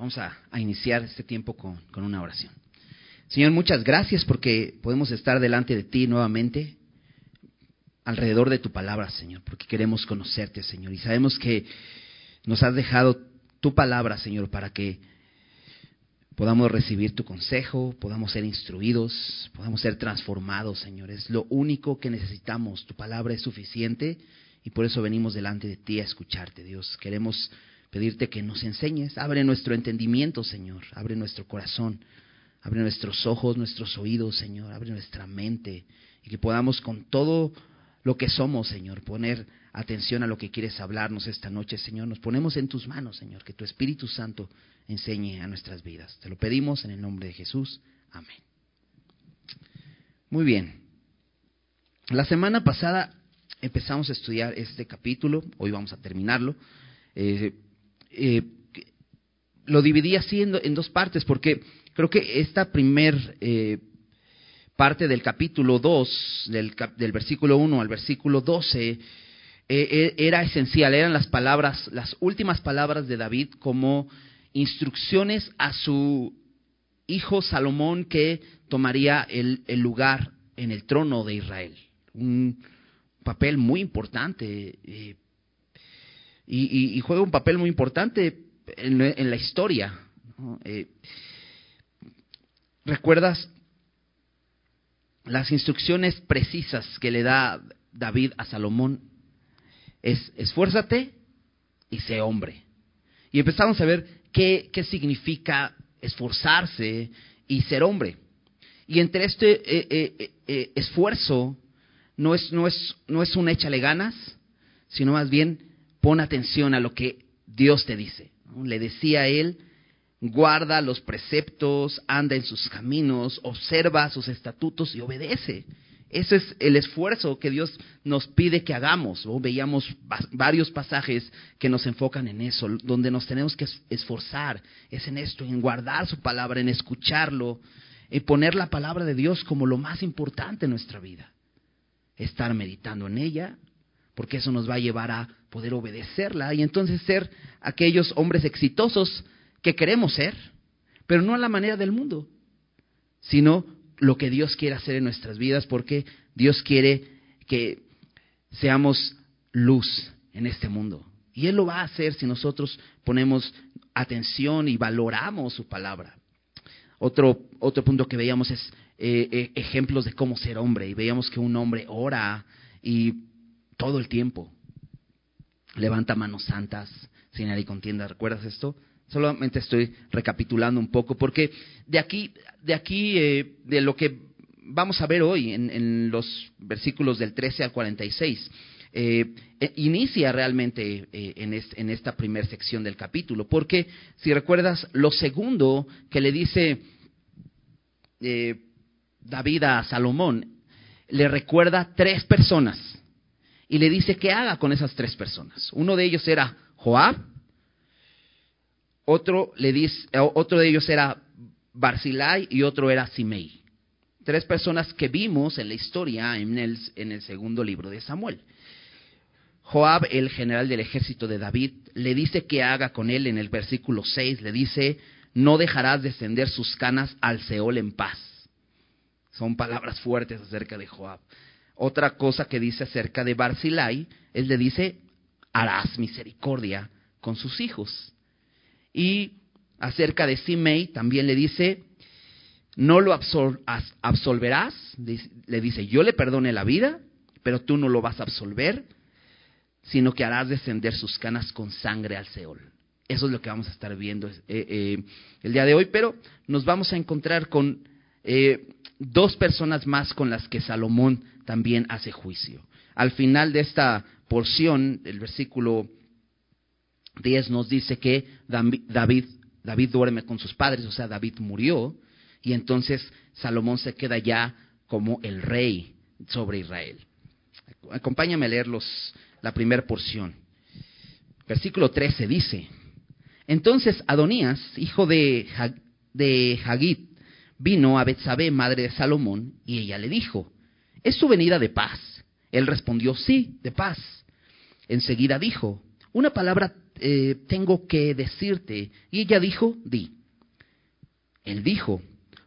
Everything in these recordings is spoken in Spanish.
Vamos a, iniciar este tiempo con, con una oración. Señor, muchas gracias porque podemos estar delante de ti nuevamente, alrededor de tu palabra, Señor, porque queremos conocerte, Señor. Y sabemos que nos has dejado tu palabra, Señor, para que podamos recibir tu consejo, podamos ser instruidos, podamos ser transformados, Señor. Es lo único que necesitamos. Tu palabra es suficiente y por eso venimos delante de ti a escucharte, Dios. Queremos pedirte que nos enseñes. Abre nuestro entendimiento, Señor. Abre nuestro corazón. Abre nuestros ojos, nuestros oídos, Señor. Abre nuestra mente. Y que podamos con todo lo que somos, Señor, poner atención a lo que quieres hablarnos esta noche, Señor. Nos ponemos en tus manos, Señor. Que tu Espíritu Santo enseñe a nuestras vidas. Te lo pedimos en el nombre de Jesús. Amén. Muy bien. La semana pasada empezamos a estudiar este capítulo. Hoy vamos a terminarlo. Eh, eh, lo dividí así en, dos partes porque creo que esta primer eh, parte del capítulo 2, del, versículo 1 al versículo 12, eh, era esencial, eran las palabras, las últimas palabras de David como instrucciones a su hijo Salomón que tomaría el, el lugar en el trono de Israel. Un papel muy importante y, juega un papel muy importante en, la historia. Eh, ¿Recuerdas las instrucciones precisas que le da David a Salomón? Es esfuérzate y sé hombre. Y empezamos a ver qué, qué significa esforzarse y ser hombre. Y entre este eh, eh, esfuerzo no es, no, es, no es un échale ganas, sino más bien pon atención a lo que Dios te dice. Le decía a él, guarda los preceptos, anda en sus caminos, observa sus estatutos y obedece. Ese es el esfuerzo que Dios nos pide que hagamos. Veíamos varios pasajes que nos enfocan en eso, donde nos tenemos que esforzar. Es en esto, en guardar su palabra, en escucharlo, en poner la palabra de Dios como lo más importante en nuestra vida. Estar meditando en ella, porque eso nos va a llevar a poder obedecerla y entonces ser aquellos hombres exitosos que queremos ser, pero no a la manera del mundo, sino lo que Dios quiere hacer en nuestras vidas, porque Dios quiere que seamos luz en este mundo. Y Él lo va a hacer si nosotros ponemos atención y valoramos su palabra. Otro, otro punto que veíamos es eh, eh, ejemplos de cómo ser hombre. Y veíamos que un hombre ora y todo el tiempo. Levanta manos santas, sin y contienda. ¿Recuerdas esto? Solamente estoy recapitulando un poco, porque de aquí, de aquí, eh, de lo que vamos a ver hoy en, los versículos del 13 al 46, eh, eh, inicia realmente eh, en, en, esta primera sección del capítulo, porque si recuerdas, lo segundo que le dice David a Salomón, le recuerda tres personas y le dice que haga con esas tres personas. Uno de ellos era Joab, otro, le dice, otro de ellos era Barzilai y otro era Simei. Tres personas que vimos en la historia en el, en el segundo libro de Samuel. Joab, el general del ejército de David, le dice que haga con él en el versículo 6, le dice, no dejarás descender sus canas al Seol en paz. Son palabras fuertes acerca de Joab. Otra cosa que dice acerca de Barzilai es le dice, harás misericordia con sus hijos. Y acerca de Simei también le dice, no lo absolverás, le dice, yo le perdone la vida, pero tú no lo vas a absolver, sino que harás descender sus canas con sangre al Seol. Eso es lo que vamos a estar viendo eh, eh, el día de hoy, pero nos vamos a encontrar con eh, dos personas más con las que Salomón también hace juicio. Al final de esta porción, el versículo 10 nos dice que David, David duerme con sus padres, o sea, David murió, y entonces Salomón se queda ya como el rey sobre Israel. Acompáñame a leer la primera porción. Versículo 13 dice, entonces Adonías, hijo de, de Hagit, vino a Betsabé, madre de Salomón, y ella le dijo, ¿es su venida de paz? Él respondió, sí, de paz. Enseguida dijo, una palabra eh, tengo que decirte. Y ella dijo, di. Él dijo,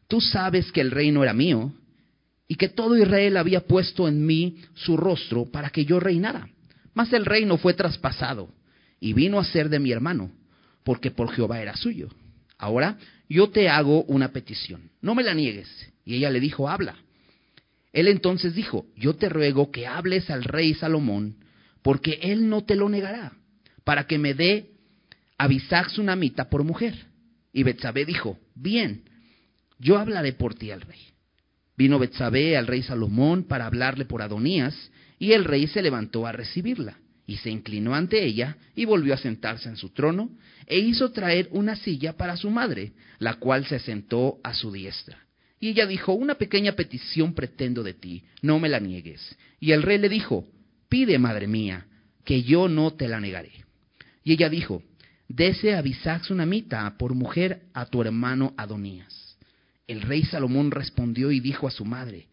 tú sabes que el reino era mío y que todo Israel había puesto en mí su rostro para que yo reinara. Mas el reino fue traspasado y vino a ser de mi hermano, porque por Jehová era suyo. Ahora yo te hago una petición, no me la niegues. Y ella le dijo, habla. Él entonces dijo, yo te ruego que hables al rey Salomón, porque él no te lo negará, para que me dé a una mitad por mujer. Y Betsabé dijo, bien, yo hablaré por ti al rey. Vino Betsabé al rey Salomón para hablarle por Adonías, y el rey se levantó a recibirla, y se inclinó ante ella, y volvió a sentarse en su trono, e hizo traer una silla para su madre, la cual se sentó a su diestra. Y ella dijo, una pequeña petición pretendo de ti, no me la niegues. Y el rey le dijo, pide, madre mía, que yo no te la negaré. Y ella dijo, dese a una mitad por mujer a tu hermano Adonías. El rey Salomón respondió y dijo a su madre,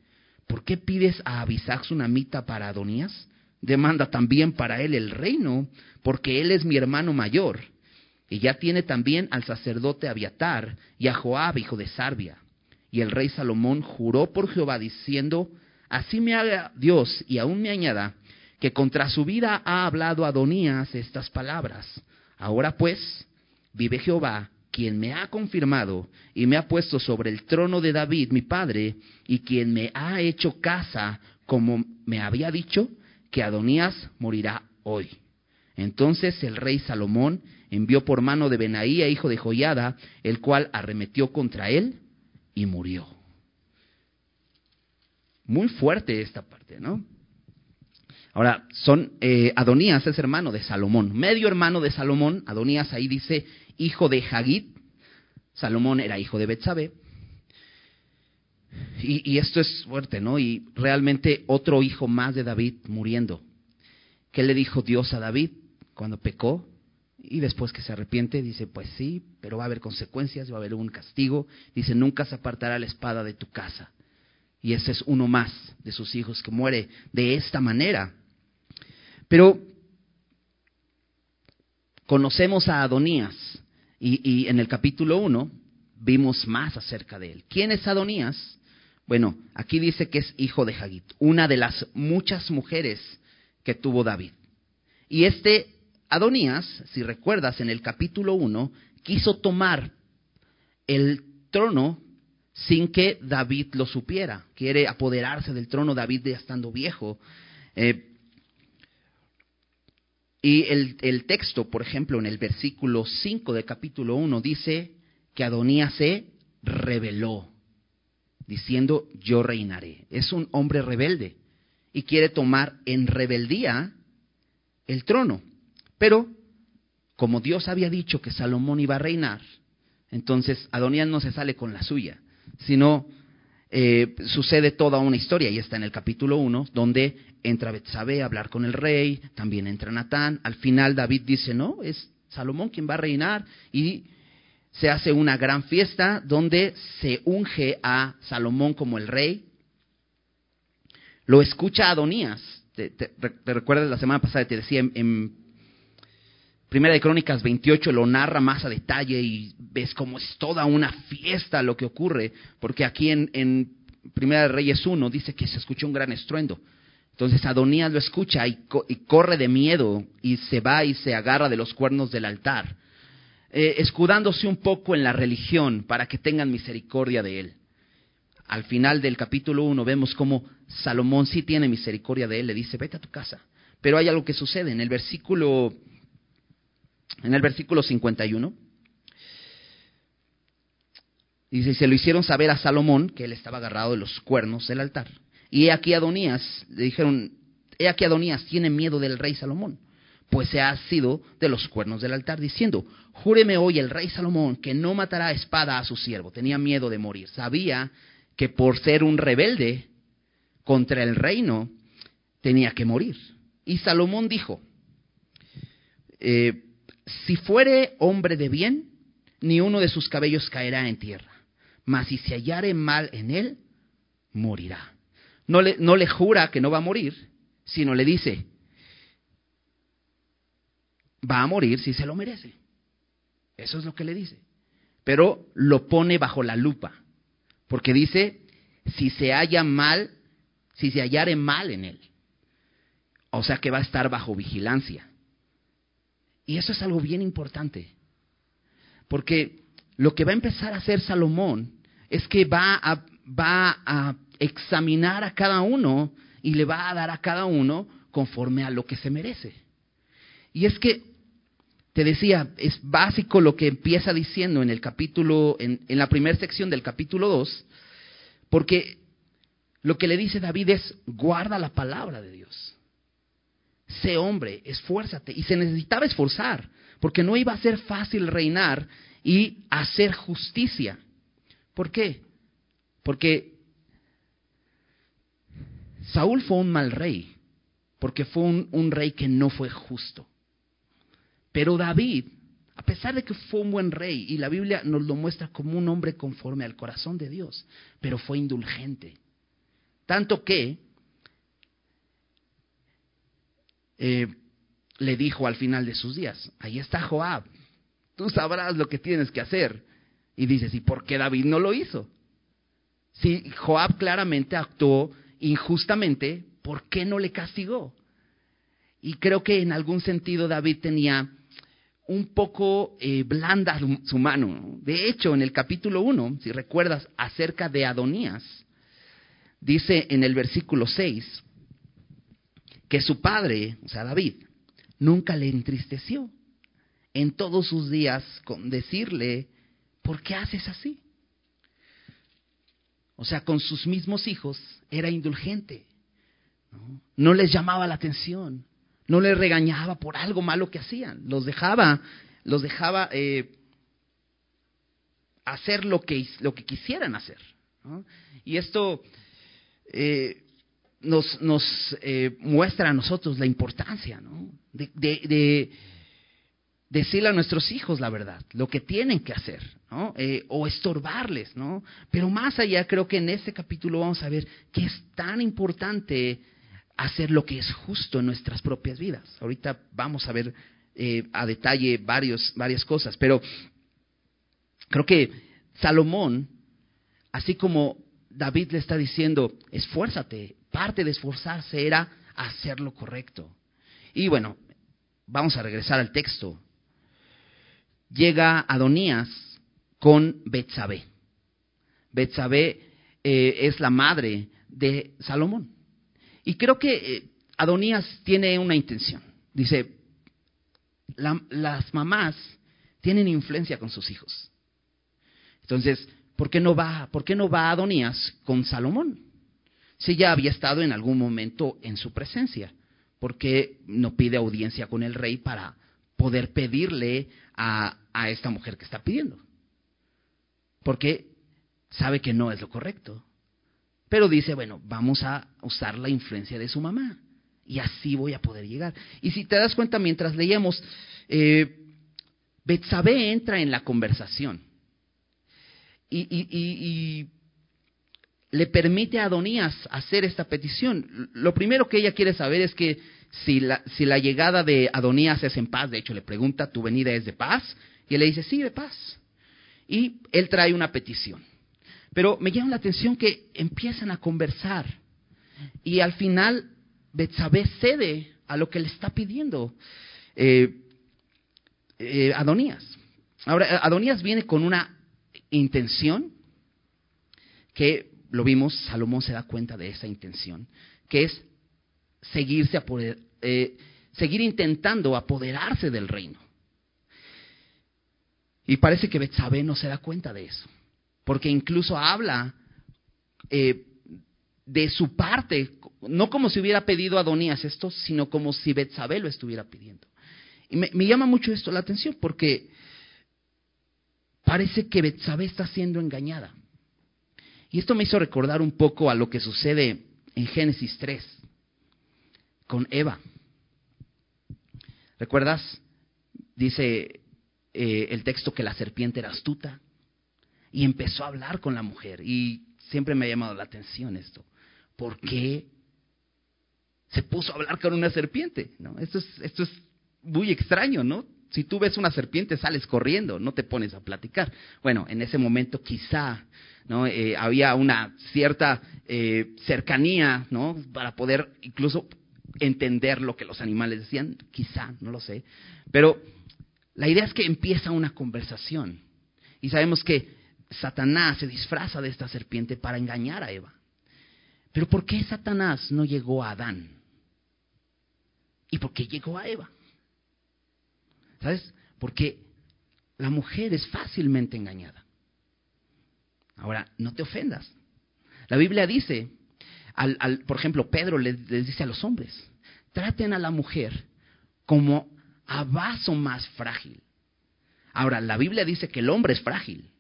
¿por qué pides a Abisax una mitad para Adonías? Demanda también para él el reino, porque él es mi hermano mayor. Y ya tiene también al sacerdote Abiatar y a Joab, hijo de Sarbia. Y el rey Salomón juró por Jehová diciendo, así me haga Dios y aún me añada, que contra su vida ha hablado Adonías estas palabras. Ahora pues, vive Jehová, quien me ha confirmado y me ha puesto sobre el trono de David, mi padre, y quien me ha hecho casa, como me había dicho, que Adonías morirá hoy. Entonces el rey Salomón envió por mano de Benaía, hijo de Joyada, el cual arremetió contra él y murió. Muy fuerte esta parte, ¿no? Ahora, son, eh, Adonías es hermano de Salomón, medio hermano de Salomón, Adonías ahí dice hijo de Hagit, Salomón era hijo de Betsabé, y, y, esto es fuerte, ¿no? Y realmente otro hijo más de David muriendo. ¿Qué le dijo Dios a David cuando pecó? Y después que se arrepiente, dice, pues sí, pero va a haber consecuencias, va a haber un castigo. Dice, nunca se apartará la espada de tu casa. Y ese es uno más de sus hijos que muere de esta manera. Pero conocemos a Adonías y, en el capítulo 1 vimos más acerca de él. ¿Quién es Adonías? Bueno, aquí dice que es hijo de Hagit, una de las muchas mujeres que tuvo David. Y este Adonías, si recuerdas, en el capítulo 1, quiso tomar el trono sin que David lo supiera. Quiere apoderarse del trono David ya estando viejo. Eh, y el, texto, por ejemplo, en el versículo 5 del capítulo 1 dice que Adonías se rebeló, diciendo yo reinaré. Es un hombre rebelde y quiere tomar en rebeldía el trono. Pero, como Dios había dicho que Salomón iba a reinar, entonces Adonías no se sale con la suya, sino eh, sucede toda una historia, y está en el capítulo 1, donde entra Betsabé a hablar con el rey, también entra Natán, al final David dice, no, es Salomón quien va a reinar, y se hace una gran fiesta donde se unge a Salomón como el rey, lo escucha Adonías, te, recuerdas la semana pasada, te decía en Primera de Crónicas 28 lo narra más a detalle y ves cómo es toda una fiesta lo que ocurre, porque aquí en, Primera de Reyes 1 dice que se escuchó un gran estruendo. Entonces Adonías lo escucha y, corre de miedo y se va y se agarra de los cuernos del altar, eh, escudándose un poco en la religión para que tengan misericordia de él. Al final del capítulo 1 vemos cómo Salomón sí tiene misericordia de él, le dice, vete a tu casa. Pero hay algo que sucede. En el versículo en el versículo 51. Dice, se lo hicieron saber a Salomón, que él estaba agarrado de los cuernos del altar. Y he aquí Adonías, le dijeron, he aquí Adonías tiene miedo del rey Salomón, pues se ha sido de los cuernos del altar, diciendo, júreme hoy el rey Salomón que no matará espada a su siervo. Tenía miedo de morir. Sabía que por ser un rebelde contra el reino, tenía que morir. Y Salomón dijo, eh, si fuere hombre de bien, ni uno de sus cabellos caerá en tierra. Mas si se hallare mal en él, morirá. No le, no le jura que no va a morir, sino le dice, va a morir si se lo merece. Eso es lo que le dice. Pero lo pone bajo la lupa, porque dice, si se halla mal, si se hallare mal en él. O sea que va a estar bajo vigilancia. Y eso es algo bien importante, porque lo que va a empezar a hacer Salomón es que va a, examinar a cada uno y le va a dar a cada uno conforme a lo que se merece. Y es que, te decía, es básico lo que empieza diciendo en el capítulo, en, la primera sección del capítulo 2, porque lo que le dice David es, guarda la palabra de Dios. Sé hombre, esfuérzate. Y se necesitaba esforzar, porque no iba a ser fácil reinar y hacer justicia. ¿Por qué? Porque Saúl fue un mal rey, porque fue un, rey que no fue justo. Pero David, a pesar de que fue un buen rey, y la Biblia nos lo muestra como un hombre conforme al corazón de Dios, pero fue indulgente. Tanto que eh, le dijo al final de sus días, ahí está Joab, tú sabrás lo que tienes que hacer. Y dices, ¿y por qué David no lo hizo? Si Joab claramente actuó injustamente, ¿por qué no le castigó? Y creo que en algún sentido David tenía un poco eh, blanda su mano. De hecho, en el capítulo 1, si recuerdas acerca de Adonías, dice en el versículo 6 que su padre, o sea, David, nunca le entristeció en todos sus días con decirle, ¿por qué haces así? O sea, con sus mismos hijos era indulgente. No, les llamaba la atención. No les regañaba por algo malo que hacían. Los dejaba, los dejaba eh, hacer lo que, lo que quisieran hacer. Y esto eh, nos, nos eh, muestra a nosotros la importancia de, de decirle a nuestros hijos la verdad, lo que tienen que hacer, ¿no? Eh, o estorbarles, ¿no? Pero más allá, creo que en este capítulo vamos a ver que es tan importante hacer lo que es justo en nuestras propias vidas. Ahorita vamos a ver eh, a detalle varias cosas, pero creo que Salomón, así como David le está diciendo, esfuérzate, parte de esforzarse era hacer lo correcto. Y bueno, vamos a regresar al texto llega Adonías con Betsabé. Betsabé eh, es la madre de Salomón. Y creo que eh, Adonías tiene una intención. Dice, las mamás tienen influencia con sus hijos. Entonces, ¿por qué no va, por qué no va Adonías con Salomón? Si ya había estado en algún momento en su presencia, ¿por qué no pide audiencia con el rey para poder pedirle a, esta mujer que está pidiendo. Porque sabe que no es lo correcto. Pero dice, bueno, vamos a usar la influencia de su mamá. Y así voy a poder llegar. Y si te das cuenta, mientras leíamos, eh, entra en la conversación. Y, y, le permite a Adonías hacer esta petición. Lo primero que ella quiere saber es que si la, si la llegada de Adonías es en paz. De hecho, le pregunta, ¿tu venida es de paz? Y él le dice, sí, de paz. Y él trae una petición. Pero me llama la atención que empiezan a conversar. Y al final, Betsabé cede a lo que le está pidiendo eh, eh, Adonías. Ahora, Adonías viene con una intención que lo vimos, Salomón se da cuenta de esa intención, que es seguirse eh, seguir intentando apoderarse del reino. Y parece que Betsabé no se da cuenta de eso, porque incluso habla eh, de su parte, no como si hubiera pedido a Adonías esto, sino como si Betsabé lo estuviera pidiendo. Y me, llama mucho esto la atención, porque parece que Betsabé está siendo engañada. Y esto me hizo recordar un poco a lo que sucede en Génesis 3 con Eva. ¿Recuerdas? Dice eh, el texto que la serpiente era astuta y empezó a hablar con la mujer. Y siempre me ha llamado la atención esto. ¿Por qué se puso a hablar con una serpiente? ¿No? Esto, es, esto es muy extraño, ¿no? Si tú ves una serpiente, sales corriendo, no te pones a platicar. Bueno, en ese momento quizá ¿no? Eh, había una cierta eh, cercanía, ¿no? Para poder incluso entender lo que los animales decían, quizá, no lo sé. Pero la idea es que empieza una conversación. Y sabemos que Satanás se disfraza de esta serpiente para engañar a Eva. Pero ¿por qué Satanás no llegó a Adán? ¿Y por qué llegó a Eva? ¿Sabes? Porque la mujer es fácilmente engañada. Ahora, no te ofendas. La Biblia dice, al, por ejemplo, Pedro les, dice a los hombres, traten a la mujer como a vaso más frágil. Ahora, la Biblia dice que el hombre es frágil,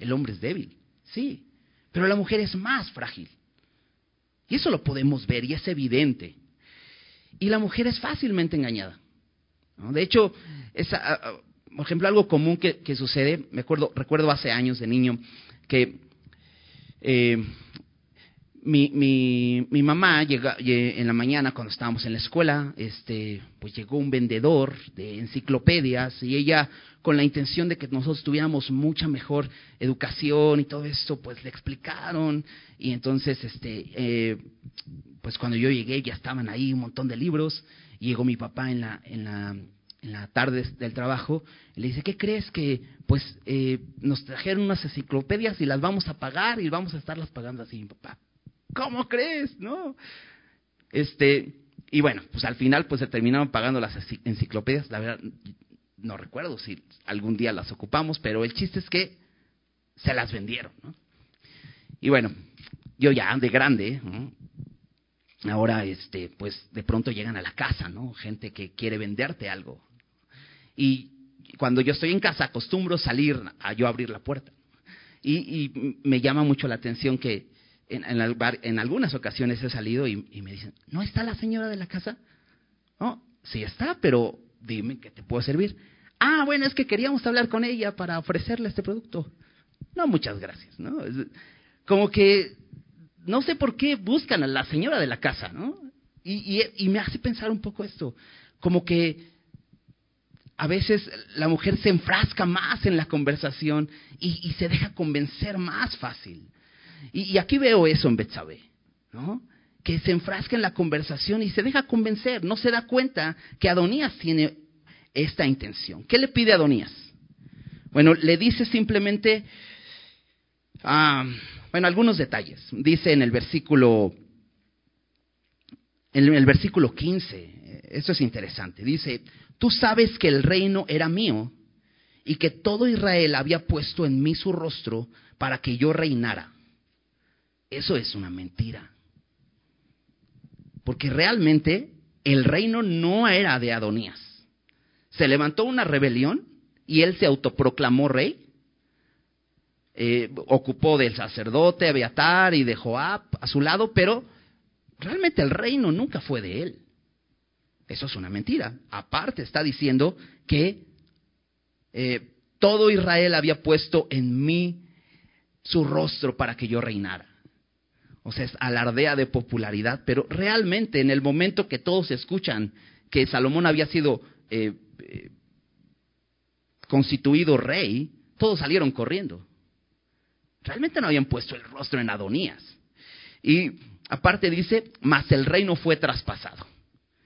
el hombre es débil, sí, pero la mujer es más frágil. Y eso lo podemos ver y es evidente. Y la mujer es fácilmente engañada. De hecho, por ejemplo, algo común que, que, sucede, me acuerdo, recuerdo hace años de niño, que eh, mi, mi, mi, mamá llega, en la mañana cuando estábamos en la escuela, este, pues llegó un vendedor de enciclopedias y ella con la intención de que nosotros tuviéramos mucha mejor educación y todo esto, pues le explicaron y entonces, este, eh, pues cuando yo llegué ya estaban ahí un montón de libros y llegó mi papá en la, en la en la tarde del trabajo, le dice, ¿qué crees que pues eh, nos trajeron unas enciclopedias y las vamos a pagar y vamos a estarlas pagando así, papá? ¿Cómo crees? No. Este, y bueno, pues al final pues se terminaron pagando las enciclopedias, la verdad no recuerdo si algún día las ocupamos, pero el chiste es que se las vendieron, ¿no? Y bueno, yo ya de grande, ahora este pues de pronto llegan a la casa no gente que quiere venderte algo y cuando yo estoy en casa acostumbro salir a yo abrir la puerta. Y, me llama mucho la atención que en, algunas ocasiones he salido y, me dicen, ¿no está la señora de la casa? No, sí está, pero dime que te puedo servir. Ah, bueno, es que queríamos hablar con ella para ofrecerle este producto. No, muchas gracias, ¿no? Como que no sé por qué buscan a la señora de la casa, ¿no? Y, y, me hace pensar un poco esto, como que a veces la mujer se enfrasca más en la conversación y, se deja convencer más fácil. Y, aquí veo eso en Betsabé, ¿no? Que se enfrasca en la conversación y se deja convencer, no se da cuenta que Adonías tiene esta intención. ¿Qué le pide Adonías? Bueno, le dice simplemente, ah, bueno, algunos detalles. Dice en el versículo, en el versículo 15, esto es interesante, dice, Tú sabes que el reino era mío y que todo Israel había puesto en mí su rostro para que yo reinara. Eso es una mentira. Porque realmente el reino no era de Adonías. Se levantó una rebelión y él se autoproclamó rey. Eh, ocupó del sacerdote Abiatar y de Joab a su lado, pero realmente el reino nunca fue de él. Eso es una mentira. Aparte está diciendo que eh, todo Israel había puesto en mí su rostro para que yo reinara. O sea, es alardea de popularidad, pero realmente en el momento que todos escuchan que Salomón había sido eh, eh, constituido rey, todos salieron corriendo. Realmente no habían puesto el rostro en Adonías. Y aparte dice, mas el reino fue traspasado.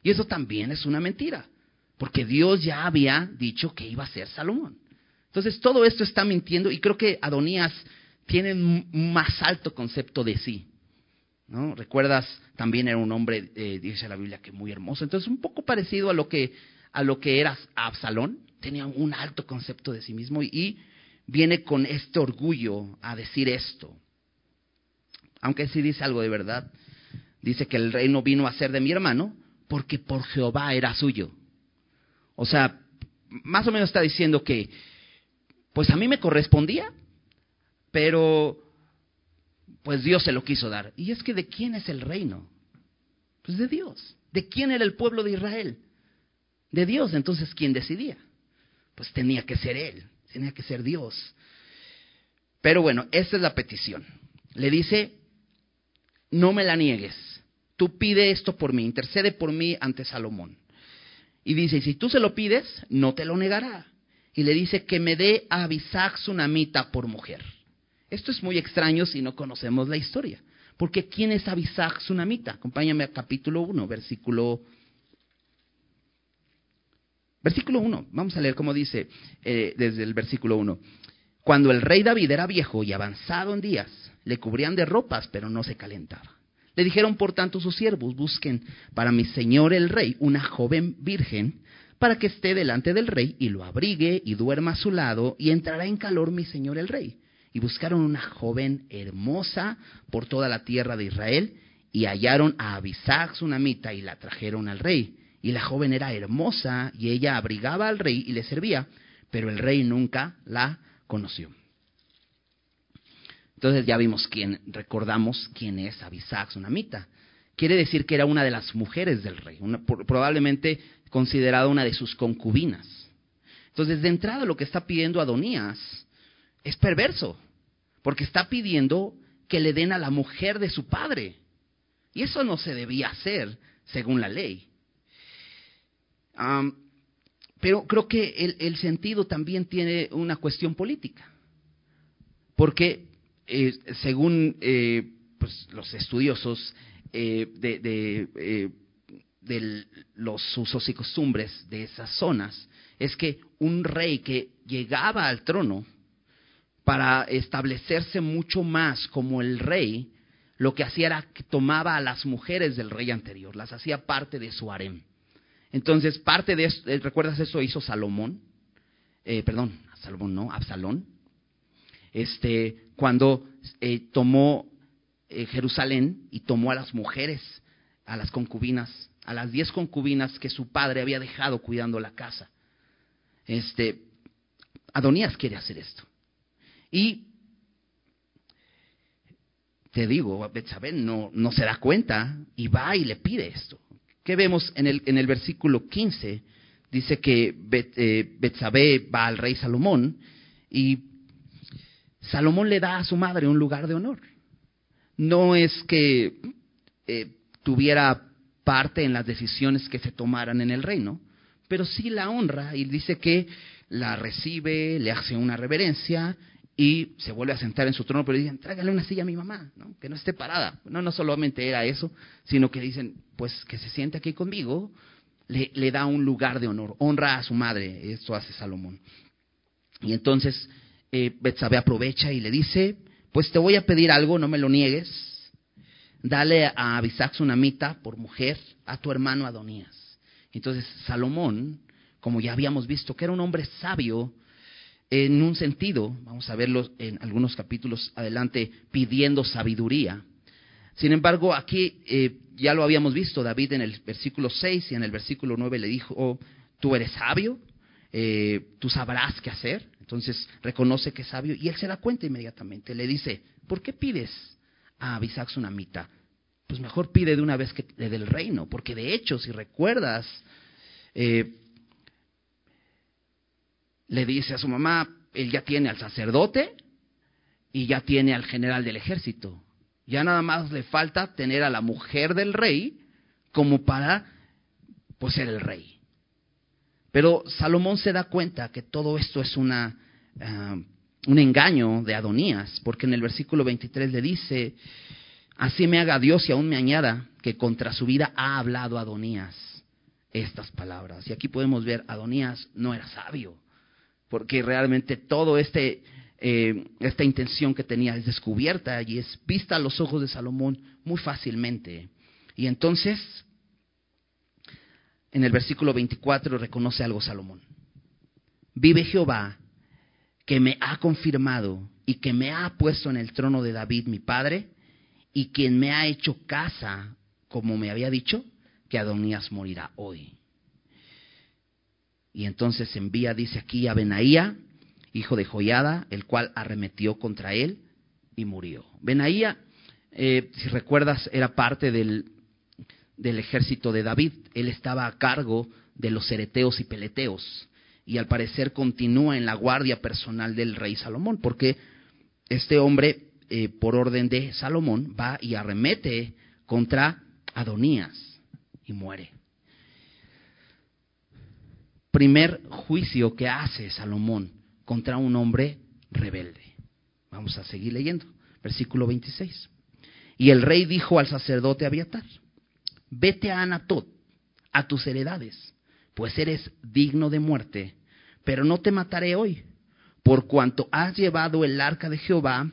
Y eso también es una mentira, porque Dios ya había dicho que iba a ser Salomón. Entonces todo esto está mintiendo y creo que Adonías tiene un más alto concepto de sí. ¿No? Recuerdas, también era un hombre, eh, dice la Biblia, que muy hermoso. Entonces un poco parecido a lo que, a lo que era Absalón, tenía un alto concepto de sí mismo y, y viene con este orgullo a decir esto. Aunque sí dice algo de verdad, dice que el reino vino a ser de mi hermano, porque por Jehová era suyo. O sea, más o menos está diciendo que, pues a mí me correspondía, pero pues Dios se lo quiso dar. Y es que ¿de quién es el reino? Pues de Dios. ¿De quién era el pueblo de Israel? De Dios. Entonces, ¿quién decidía? Pues tenía que ser Él, tenía que ser Dios. Pero bueno, esa es la petición. Le dice, no me la niegues tú pide esto por mí, intercede por mí ante Salomón. Y dice, si tú se lo pides, no te lo negará. Y le dice que me dé a Abisac Tsunamita por mujer. Esto es muy extraño si no conocemos la historia. Porque ¿quién es Abisac Tsunamita? Acompáñame a capítulo 1, versículo... Versículo 1, vamos a leer cómo dice eh, desde el versículo 1. Cuando el rey David era viejo y avanzado en días, le cubrían de ropas, pero no se calentaba. Le dijeron, por tanto, sus siervos, busquen para mi señor el rey una joven virgen para que esté delante del rey y lo abrigue y duerma a su lado y entrará en calor mi señor el rey. Y buscaron una joven hermosa por toda la tierra de Israel y hallaron a Abisag sunamita y la trajeron al rey. Y la joven era hermosa y ella abrigaba al rey y le servía, pero el rey nunca la conoció. Entonces ya vimos quién, recordamos quién es Abisag Sunamita. Quiere decir que era una de las mujeres del rey, probablemente considerada una de sus concubinas. Entonces, de entrada lo que está pidiendo Adonías es perverso, porque está pidiendo que le den a la mujer de su padre. Y eso no se debía hacer según la ley. pero creo que el, sentido también tiene una cuestión política. Porque eh, según eh, pues, los estudiosos eh, de, de, los usos y costumbres de esas zonas, es que un rey que llegaba al trono para establecerse mucho más como el rey, lo que hacía era que tomaba a las mujeres del rey anterior, las hacía parte de su harem. Entonces, parte de eso, ¿recuerdas eso hizo Salomón? perdón, Salomón no, Absalón este, cuando eh, tomó eh, Jerusalén y tomó a las mujeres, a las concubinas, a las diez concubinas que su padre había dejado cuidando la casa. Este, Adonías quiere hacer esto. Y te digo, Betsabé no, se da cuenta y va y le pide esto. ¿Qué vemos en el, en el versículo 15? Dice que eh, Betsabé va al rey Salomón y Salomón le da a su madre un lugar de honor. No es que eh, tuviera parte en las decisiones que se tomaran en el reino, pero sí la honra y dice que la recibe, le hace una reverencia y se vuelve a sentar en su trono, pero dicen, tráigale una silla a mi mamá, ¿no? que no esté parada. No, no solamente era eso, sino que dicen, pues que se siente aquí conmigo, le, le da un lugar de honor, honra a su madre, esto hace Salomón. Y entonces eh, Betsabe aprovecha y le dice, pues te voy a pedir algo, no me lo niegues. Dale a Abisac Sunamita por mujer a tu hermano Adonías. Entonces Salomón, como ya habíamos visto, que era un hombre sabio en un sentido, vamos a verlo en algunos capítulos adelante, pidiendo sabiduría. Sin embargo, aquí eh, ya lo habíamos visto, David en el versículo 6 y en el versículo 9 le dijo, oh, tú eres sabio, eh, tú sabrás qué hacer. Entonces reconoce que es sabio y él se da cuenta inmediatamente. Le dice, ¿por qué pides a Abisac Sunamita? Pues mejor pide de una vez que le del reino, porque de hecho, si recuerdas, eh, le dice a su mamá, él ya tiene al sacerdote y ya tiene al general del ejército. Ya nada más le falta tener a la mujer del rey como para pues, ser el rey. Pero Salomón se da cuenta que todo esto es una, ah, un engaño de Adonías, porque en el versículo 23 le dice, así me haga Dios y aún me añada que contra su vida ha hablado Adonías estas palabras. Y aquí podemos ver, Adonías no era sabio, porque realmente todo este, eh, esta intención que tenía es descubierta y es vista a los ojos de Salomón muy fácilmente. Y entonces en el versículo 24 reconoce algo Salomón. Vive Jehová, que me ha confirmado y que me ha puesto en el trono de David mi padre, y quien me ha hecho casa, como me había dicho, que Adonías morirá hoy. Y entonces envía, dice aquí, a Benaía, hijo de Joyada, el cual arremetió contra él y murió. Benaía, eh, si recuerdas, era parte del del ejército de David. Él estaba a cargo de los cereteos y peleteos y al parecer continúa en la guardia personal del rey Salomón, porque este hombre, eh, por orden de Salomón, va y arremete contra Adonías y muere. Primer juicio que hace Salomón contra un hombre rebelde. Vamos a seguir leyendo. Versículo 26. Y el rey dijo al sacerdote Abiatar, vete a Anatot, a tus heredades, pues eres digno de muerte, pero no te mataré hoy, por cuanto has llevado el arca de Jehová,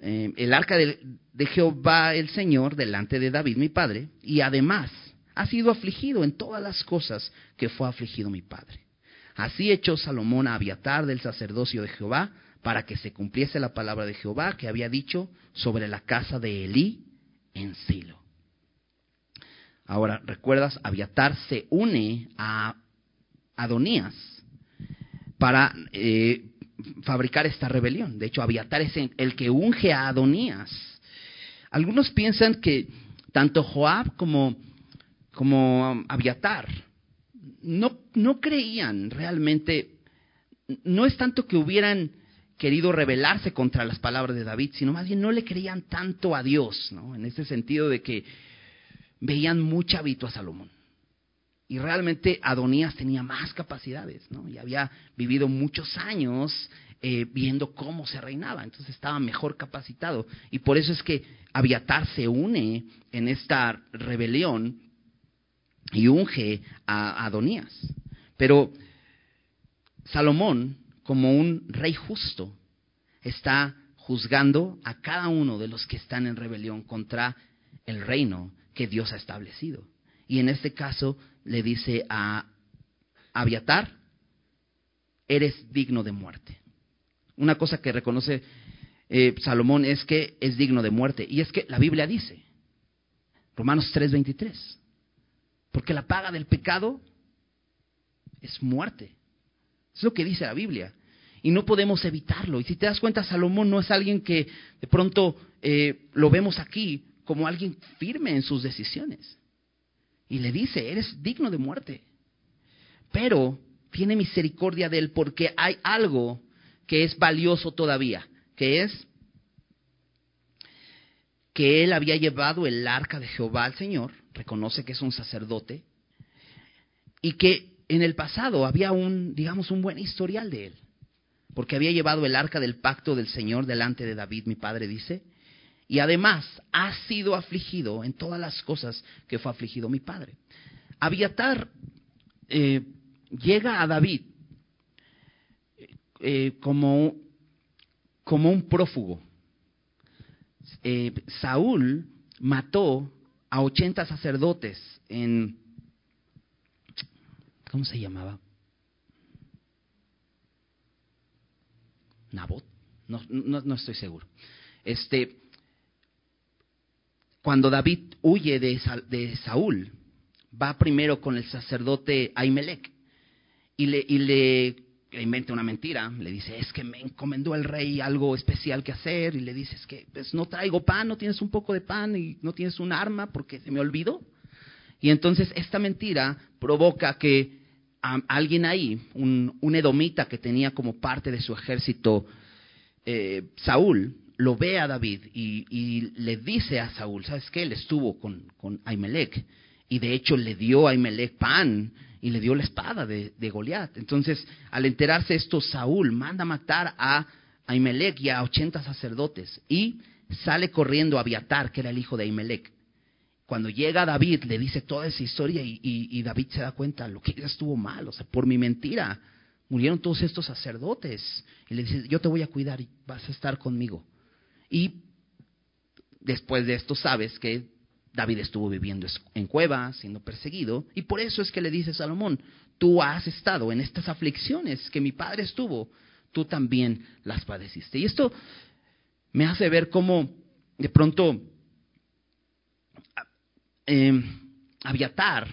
eh, el arca de, de Jehová el Señor delante de David mi padre, y además has sido afligido en todas las cosas que fue afligido mi padre. Así echó Salomón a Abiatar del sacerdocio de Jehová, para que se cumpliese la palabra de Jehová que había dicho sobre la casa de Elí en Silo. Ahora, ¿recuerdas? Abiatar se une a Adonías para eh, fabricar esta rebelión. De hecho, Abiatar es el que unge a Adonías. Algunos piensan que tanto Joab como, como Abiatar no, no creían realmente, no es tanto que hubieran querido rebelarse contra las palabras de David, sino más bien no le creían tanto a Dios, ¿no? En ese sentido de que veían mucho hábito a Salomón. Y realmente Adonías tenía más capacidades, ¿no? Y había vivido muchos años eh, viendo cómo se reinaba, entonces estaba mejor capacitado. Y por eso es que Abiatar se une en esta rebelión y unge a Adonías. Pero Salomón como un rey justo, está juzgando a cada uno de los que están en rebelión contra el reino que Dios ha establecido. Y en este caso le dice a Abiatar, eres digno de muerte. Una cosa que reconoce eh, Salomón es que es digno de muerte. Y es que la Biblia dice, Romanos 3:23, porque la paga del pecado es muerte. Es lo que dice la Biblia. Y no podemos evitarlo. Y si te das cuenta, Salomón no es alguien que de pronto eh, lo vemos aquí como alguien firme en sus decisiones. Y le dice, eres digno de muerte. Pero tiene misericordia de él porque hay algo que es valioso todavía, que es que él había llevado el arca de Jehová al Señor, reconoce que es un sacerdote, y que en el pasado había un, digamos, un buen historial de él, porque había llevado el arca del pacto del Señor delante de David, mi padre dice, y además ha sido afligido en todas las cosas que fue afligido mi padre. Abiatar eh, llega a David eh, como, como un prófugo. Eh, Saúl mató a 80 sacerdotes en ¿Cómo se llamaba? Nabot. No, no, estoy seguro. Este, cuando David huye de, de, Saúl, va primero con el sacerdote Ahimelech y le, y le, inventa una mentira. Le dice, es que me encomendó el rey algo especial que hacer. Y le dice, es que pues, no traigo pan, no tienes un poco de pan y no tienes un arma porque se me olvidó. Y entonces esta mentira provoca que alguien ahí, un, edomita que tenía como parte de su ejército eh, Saúl, lo ve a David y, le dice a Saúl, ¿sabes qué? Él estuvo con, con Ahimelech y de hecho le dio a Ahimelech pan y le dio la espada de, de Goliat. Entonces, al enterarse esto, Saúl manda matar a Ahimelech y a 80 sacerdotes y sale corriendo a Abiatar, que era el hijo de Ahimelech cuando llega David, le dice toda esa historia y, David se da cuenta, lo que ella estuvo mal, o sea, por mi mentira, murieron todos estos sacerdotes. Y le dice, yo te voy a cuidar y vas a estar conmigo. Y después de esto sabes que David estuvo viviendo en cuevas, siendo perseguido, y por eso es que le dice Salomón, tú has estado en estas aflicciones que mi padre estuvo, tú también las padeciste. Y esto me hace ver cómo de pronto eh, Aviatar,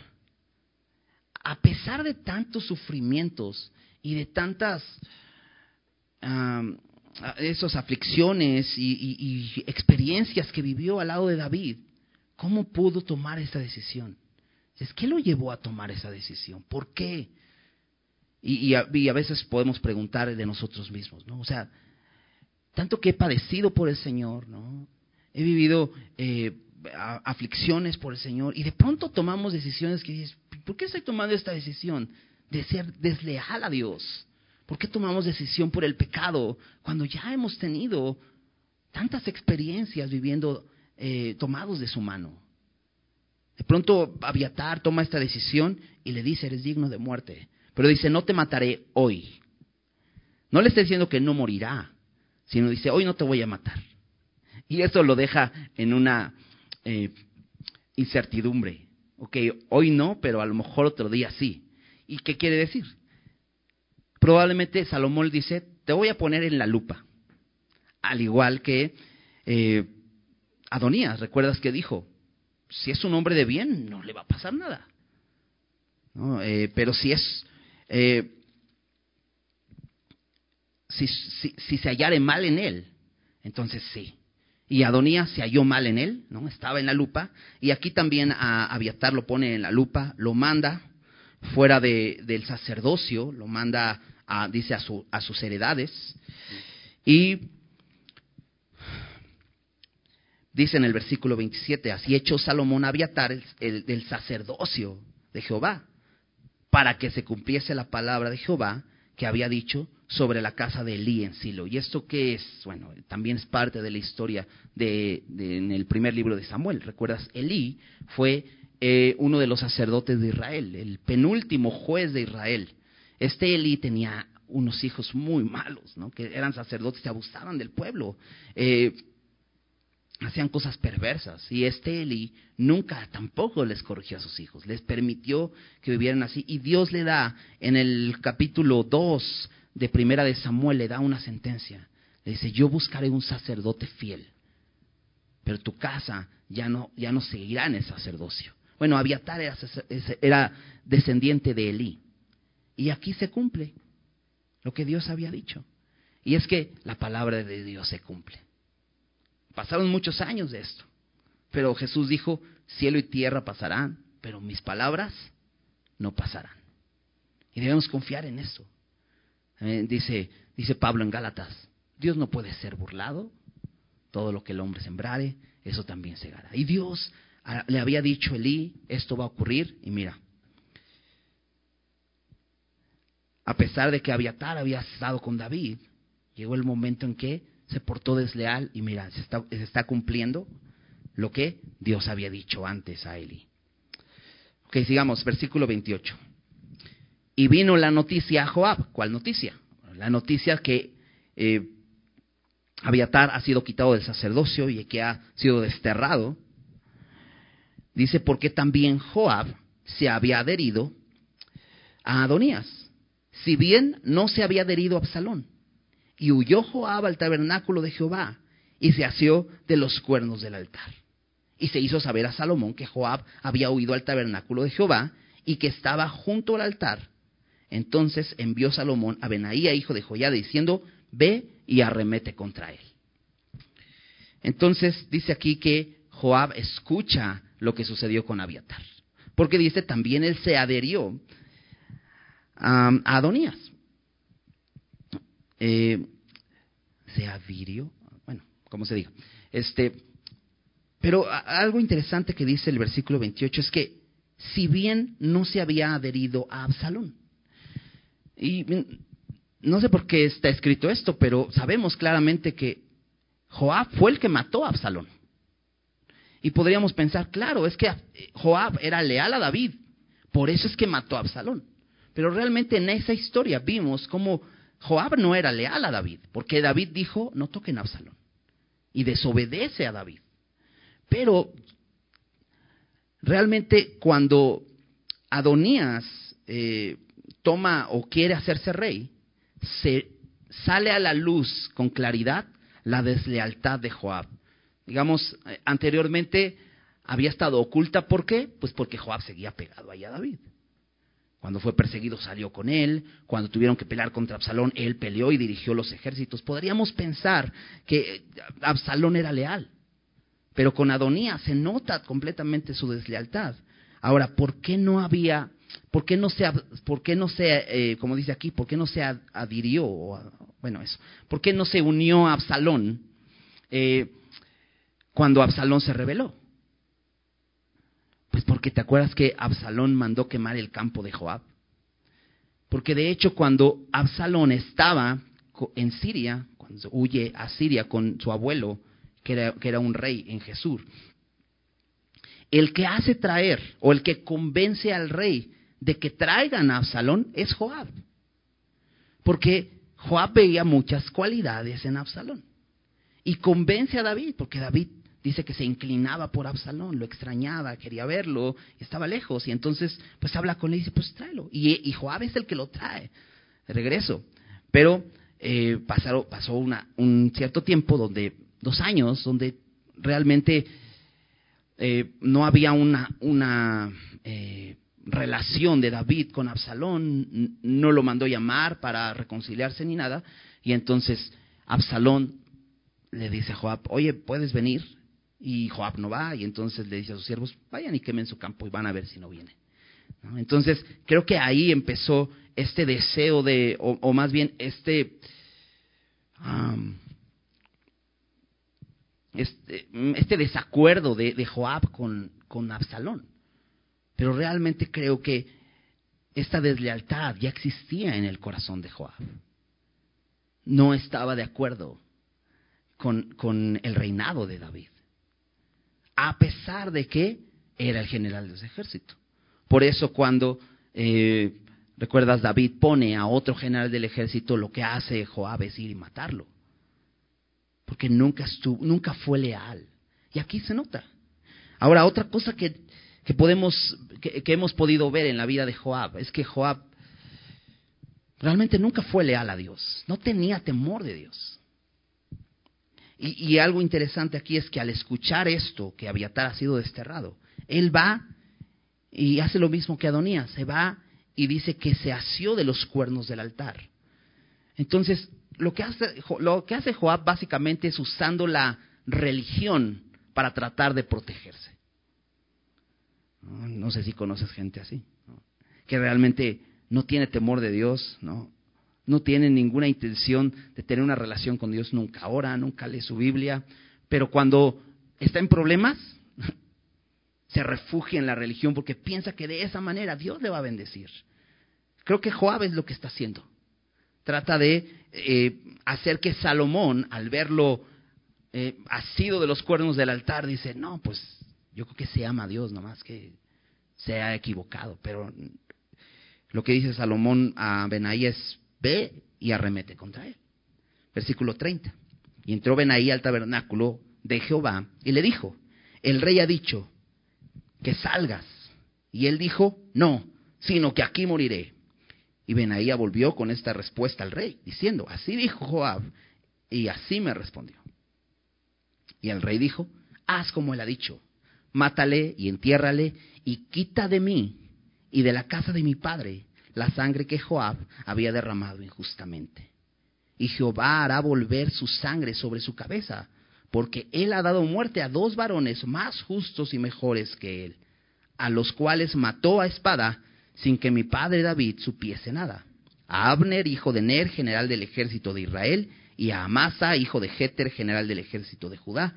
a pesar de tantos sufrimientos y de tantas esas aflicciones y, experiencias que vivió al lado de David, ¿cómo pudo tomar esa decisión? Es ¿Qué lo llevó a tomar esa decisión? ¿Por qué? Y, a, veces podemos preguntar de nosotros mismos, ¿no? O sea, tanto que he padecido por el Señor, ¿no? He vivido eh, aflicciones por el Señor y de pronto tomamos decisiones que dices, ¿por qué estoy tomando esta decisión de ser desleal a Dios? ¿Por qué tomamos decisión por el pecado cuando ya hemos tenido tantas experiencias viviendo eh, tomados de su mano? De pronto Abiatar toma esta decisión y le dice, eres digno de muerte. Pero dice, no te mataré hoy. No le está diciendo que no morirá, sino dice, hoy no te voy a matar. Y eso lo deja en una eh, incertidumbre. Ok, hoy no, pero a lo mejor otro día sí. ¿Y qué quiere decir? Probablemente Salomón dice, te voy a poner en la lupa. Al igual que eh, Adonías, ¿recuerdas que dijo? Si es un hombre de bien, no le va a pasar nada. Eh, pero si es... Eh, si, se hallare mal en él, entonces sí. Y Adonías se halló mal en él, ¿no? Estaba en la lupa. Y aquí también a Abiatar lo pone en la lupa, lo manda fuera de, del sacerdocio, lo manda, a, dice, a, su, a sus heredades. Y dice en el versículo 27, así echó Salomón a Abiatar el, sacerdocio de Jehová, para que se cumpliese la palabra de Jehová que había dicho sobre la casa de Elí en Silo. ¿Y esto qué es? Bueno, también es parte de la historia de, en el primer libro de Samuel. ¿Recuerdas? Elí fue eh, uno de los sacerdotes de Israel, el penúltimo juez de Israel. Este Elí tenía unos hijos muy malos, ¿no? que eran sacerdotes que abusaban del pueblo. Eh, hacían cosas perversas. Y este Eli nunca tampoco les corrigió a sus hijos, les permitió que vivieran así. Y Dios le da, en el capítulo 2 de Primera de Samuel, le da una sentencia. Le dice, yo buscaré un sacerdote fiel, pero tu casa ya no, ya no seguirá en el sacerdocio. Bueno, Abiatar era, era descendiente de Elí. Y aquí se cumple lo que Dios había dicho. Y es que la palabra de Dios se cumple. Pasaron muchos años de esto. Pero Jesús dijo, cielo y tierra pasarán, pero mis palabras no pasarán. Y debemos confiar en eso. Dice, dice Pablo en Gálatas, Dios no puede ser burlado, todo lo que el hombre sembrare, eso también segará. Y Dios ah, le había dicho a Elí, esto va a ocurrir, y mira, a pesar de que Abiatar había estado con David, llegó el momento en que se portó desleal y mira, se está, cumpliendo lo que Dios había dicho antes a Eli. Ok, sigamos, versículo 28. Y vino la noticia a Joab. ¿Cuál noticia? La noticia que eh, Abiatar ha sido quitado del sacerdocio y que ha sido desterrado. Dice, porque también Joab se había adherido a Adonías, si bien no se había adherido a Absalón. Y huyó Joab al tabernáculo de Jehová y se asió de los cuernos del altar. Y se hizo saber a Salomón que Joab había huido al tabernáculo de Jehová y que estaba junto al altar. Entonces envió Salomón a Benaía, hijo de Joyada, diciendo, ve y arremete contra él. Entonces dice aquí que Joab escucha lo que sucedió con Abiatar. Porque dice, también él se adherió a Adonías. Eh, se adhirió, bueno, como se diga. Este, pero algo interesante que dice el versículo 28 es que si bien no se había adherido a Absalón, y no sé por qué está escrito esto, pero sabemos claramente que Joab fue el que mató a Absalón. Y podríamos pensar, claro, es que Joab era leal a David, por eso es que mató a Absalón. Pero realmente en esa historia vimos cómo Joab no era leal a David, porque David dijo, no toquen a Absalón. Y desobedece a David. Pero realmente cuando Adonías eh, toma o quiere hacerse rey, se sale a la luz con claridad la deslealtad de Joab. Digamos, eh, anteriormente había estado oculta, ¿por qué? Pues porque Joab seguía pegado ahí a David. Cuando fue perseguido salió con él, cuando tuvieron que pelear contra Absalón, él peleó y dirigió los ejércitos. Podríamos pensar que Absalón era leal, pero con Adonía se nota completamente su deslealtad. Ahora, ¿por qué no había, por qué no se, por qué no se eh, como dice aquí, por qué no se adhirió, bueno eso, por qué no se unió a Absalón eh, cuando Absalón se rebeló? Pues porque te acuerdas que Absalón mandó quemar el campo de Joab. Porque de hecho cuando Absalón estaba en Siria, cuando huye a Siria con su abuelo, que era, que era un rey en Jesús, el que hace traer o el que convence al rey de que traigan a Absalón es Joab. Porque Joab veía muchas cualidades en Absalón. Y convence a David, porque David dice que se inclinaba por Absalón, lo extrañaba, quería verlo, estaba lejos. Y entonces, pues habla con él y dice, pues tráelo. Y, Joab es el que lo trae de regreso. Pero eh, pasaron, pasó una, un cierto tiempo, donde dos años, donde realmente eh, no había una, una eh, relación de David con Absalón, no lo mandó llamar para reconciliarse ni nada, y entonces Absalón le dice a Joab, oye, ¿puedes venir? Y Joab no va, y entonces le dice a sus siervos, vayan y quemen su campo y van a ver si no viene. Entonces, creo que ahí empezó este deseo de, o, más bien este, este, este, desacuerdo de, de Joab con, con Absalón. Pero realmente creo que esta deslealtad ya existía en el corazón de Joab. No estaba de acuerdo con, con el reinado de David, a pesar de que era el general de ejército. Por eso cuando, eh, recuerdas, David pone a otro general del ejército, lo que hace Joab es ir y matarlo. Porque nunca, estuvo, nunca fue leal. Y aquí se nota. Ahora, otra cosa que que podemos, que, hemos podido ver en la vida de Joab, es que Joab realmente nunca fue leal a Dios, no tenía temor de Dios. Y, algo interesante aquí es que al escuchar esto, que Abiatar ha sido desterrado, él va y hace lo mismo que Adonías, se va y dice que se asió de los cuernos del altar. Entonces, lo que hace, lo que hace Joab básicamente es usando la religión para tratar de protegerse. No, sé si conoces gente así, que realmente no tiene temor de Dios, ¿no? No tiene ninguna intención de tener una relación con Dios, nunca ora, nunca lee su Biblia, pero cuando está en problemas, se refugia en la religión porque piensa que de esa manera Dios le va a bendecir. Creo que Joab es lo que está haciendo. Trata de eh, hacer que Salomón, al verlo eh, asido de los cuernos del altar, dice, no, pues yo creo que se ama a Dios, nomás que se ha equivocado. Pero lo que dice Salomón a Benaí es, ve y arremete contra él. Versículo 30. Y entró Benaí al tabernáculo de Jehová y le dijo, el rey ha dicho que salgas. Y él dijo, no, sino que aquí moriré. Y Benaía volvió con esta respuesta al rey, diciendo, así dijo Joab, y así me respondió. Y el rey dijo, haz como él ha dicho, mátale y entiérrale y quita de mí y de la casa de mi padre la sangre que Joab había derramado injustamente. Y Jehová hará volver su sangre sobre su cabeza, porque él ha dado muerte a dos varones más justos y mejores que él, a los cuales mató a espada sin que mi padre David supiese nada. A Abner, hijo de Ner, general del ejército de Israel, y a Amasa, hijo de Jeter, general del ejército de Judá,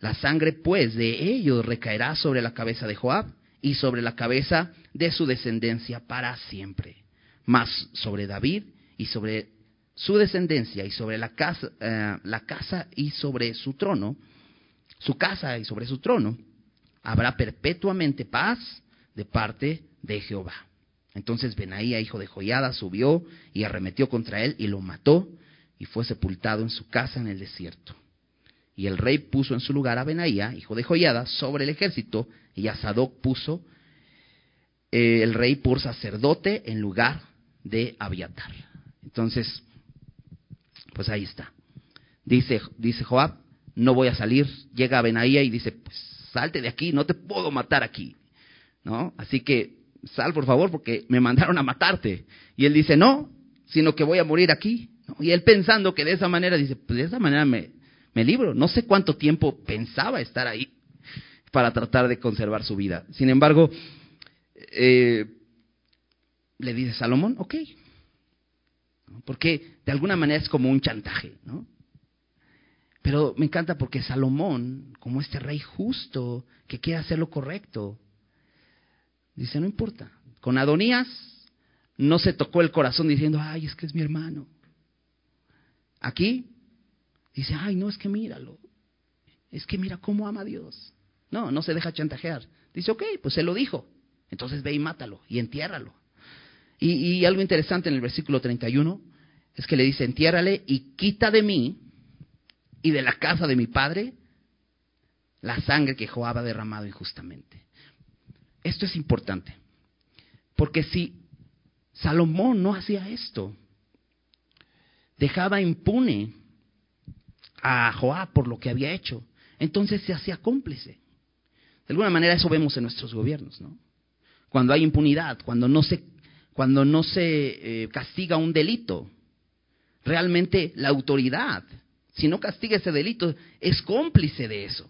la sangre, pues, de ellos recaerá sobre la cabeza de Joab y sobre la cabeza de su descendencia para siempre. Mas sobre David y sobre su descendencia y sobre la casa, eh, la casa y sobre su trono, su casa y sobre su trono, habrá perpetuamente paz de parte de Jehová. Entonces Benaía, hijo de Joiada, subió y arremetió contra él y lo mató y fue sepultado en su casa en el desierto. Y el rey puso en su lugar a Benaía, hijo de Joiada, sobre el ejército, y a Sadoc puso eh, el rey por sacerdote en lugar de Abiatar. Entonces, pues ahí está. Dice, dice Joab, no voy a salir. Llega a Benaía y dice, pues salte de aquí, no te puedo matar aquí. ¿No? Así que sal por favor porque me mandaron a matarte. Y él dice, no, sino que voy a morir aquí. Y él pensando que de esa manera, dice, pues de esa manera me, me libro. No sé cuánto tiempo pensaba estar ahí para tratar de conservar su vida. Sin embargo, eh, le dice Salomón, ok. Porque de alguna manera es como un chantaje, ¿no? Pero me encanta porque Salomón, como este rey justo que quiere hacer lo correcto, Dice, no importa. Con Adonías no se tocó el corazón diciendo, ay, es que es mi hermano. Aquí dice, ay, no, es que míralo. Es que mira cómo ama a Dios. No, no se deja chantajear. Dice, ok, pues se lo dijo. Entonces ve y mátalo y entiérralo. Y, y algo interesante en el versículo 31 es que le dice, entiérrale y quita de mí y de la casa de mi padre la sangre que Joab ha derramado injustamente. Esto es importante, porque si Salomón no hacía esto, dejaba impune a Joab por lo que había hecho, entonces se hacía cómplice. De alguna manera eso vemos en nuestros gobiernos, ¿no? Cuando hay impunidad, cuando no se, cuando no se eh, castiga un delito, realmente la autoridad, si no castiga ese delito, es cómplice de eso.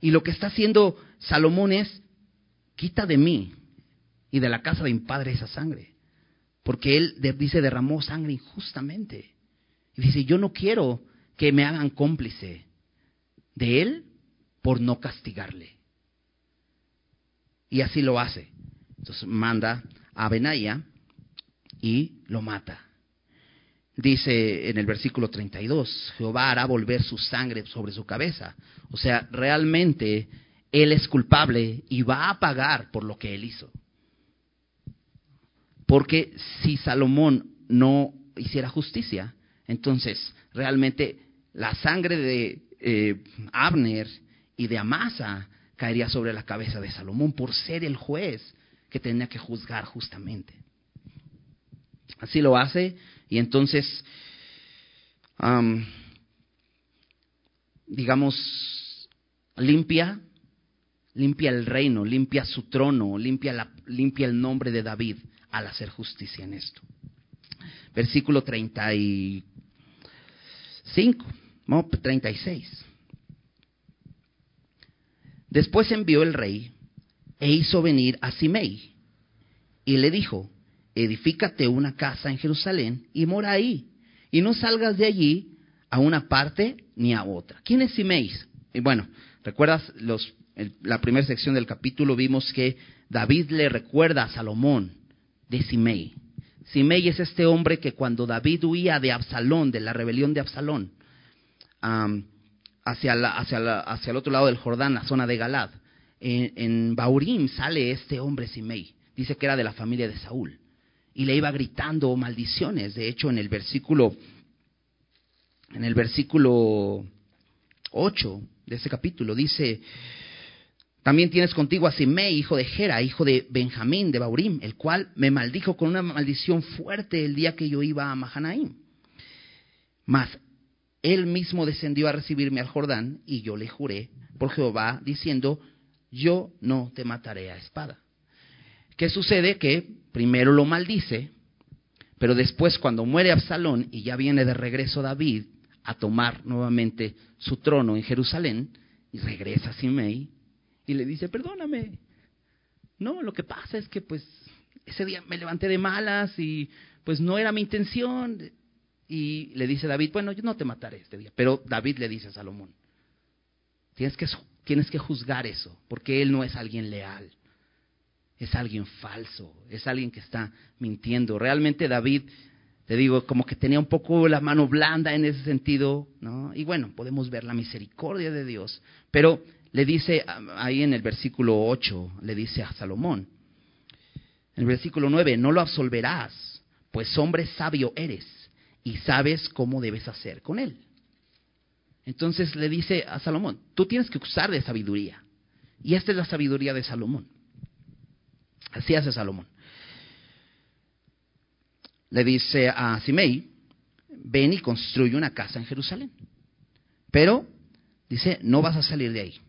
Y lo que está haciendo Salomón es, quita de mí y de la casa de mi padre esa sangre. Porque él dice, derramó sangre injustamente. Y dice, yo no quiero que me hagan cómplice de él por no castigarle. Y así lo hace. Entonces manda a Benaya y lo mata. Dice en el versículo 32, Jehová hará volver su sangre sobre su cabeza. O sea, realmente él es culpable y va a pagar por lo que él hizo. Porque si Salomón no hiciera justicia, entonces realmente la sangre de eh, Abner y de Amasa caería sobre la cabeza de Salomón por ser el juez que tenía que juzgar justamente. Así lo hace y entonces, digamos, limpia, limpia el reino, limpia su trono, limpia, la, limpia el nombre de David al hacer justicia en esto. Versículo 35, no, 36. Después envió el rey e hizo venir a Simei y le dijo, edifícate una casa en Jerusalén y mora ahí, y no salgas de allí a una parte ni a otra. ¿Quién es Simei? Y bueno, ¿recuerdas los, la primera sección del capítulo? Vimos que David le recuerda a Salomón de Simei. Simei es este hombre que cuando David huía de Absalón, de la rebelión de Absalón, hacia, hacia, hacia, el otro lado del Jordán, la zona de Galad, en, Baurim sale este hombre Simei. Dice que era de la familia de Saúl. Y le iba gritando maldiciones. De hecho, en el versículo, en el versículo 8 de ese capítulo dice, también tienes contigo a Simei, hijo de Gera, hijo de Benjamín, de Baurim, el cual me maldijo con una maldición fuerte el día que yo iba a Mahanaim. Mas él mismo descendió a recibirme al Jordán y yo le juré por Jehová diciendo, yo no te mataré a espada. ¿Qué sucede? Que primero lo maldice, pero después cuando muere Absalón y ya viene de regreso David a tomar nuevamente su trono en Jerusalén, y regresa Simei y le dice, perdóname. No, lo que pasa es que pues ese día me levanté de malas y pues no era mi intención. Y le dice David, bueno, yo no te mataré este día. Pero David le dice a Salomón, tienes que, tienes que juzgar eso, porque él no es alguien leal, es alguien falso, es alguien que está mintiendo. Realmente David, te digo, como que tenía un poco la mano blanda en ese sentido, ¿no? Y bueno, podemos ver la misericordia de Dios. Pero le dice ahí en el versículo 8, le dice a Salomón, en el versículo 9, no lo absolverás, pues hombre sabio eres y sabes cómo debes hacer con él. Entonces le dice a Salomón, tú tienes que usar de sabiduría. Y esta es la sabiduría de Salomón. Así hace Salomón. Le dice a Simei, ven y construye una casa en Jerusalén. Pero, dice, no vas a salir de ahí.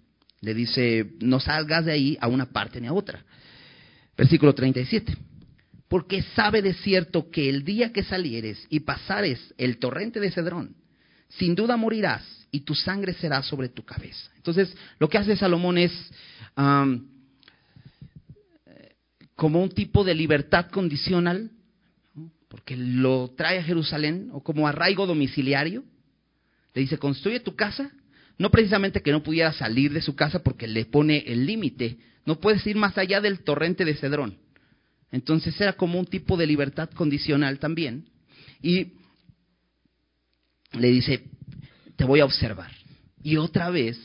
Le dice, no salgas de ahí a una parte ni a otra. Versículo 37 porque sabe de cierto que el día que salieres y pasares el torrente de Cedrón, sin duda morirás y tu sangre será sobre tu cabeza. Entonces, lo que hace Salomón es como un tipo de libertad condicional, porque lo trae a Jerusalén, o como arraigo domiciliario. Le dice, construye tu casa, no precisamente que no pudiera salir de su casa porque le pone el límite no puedes ir más allá del torrente de Cedrón. Entonces era como un tipo de libertad condicional también. Y le dice, te voy a observar. Y otra vez,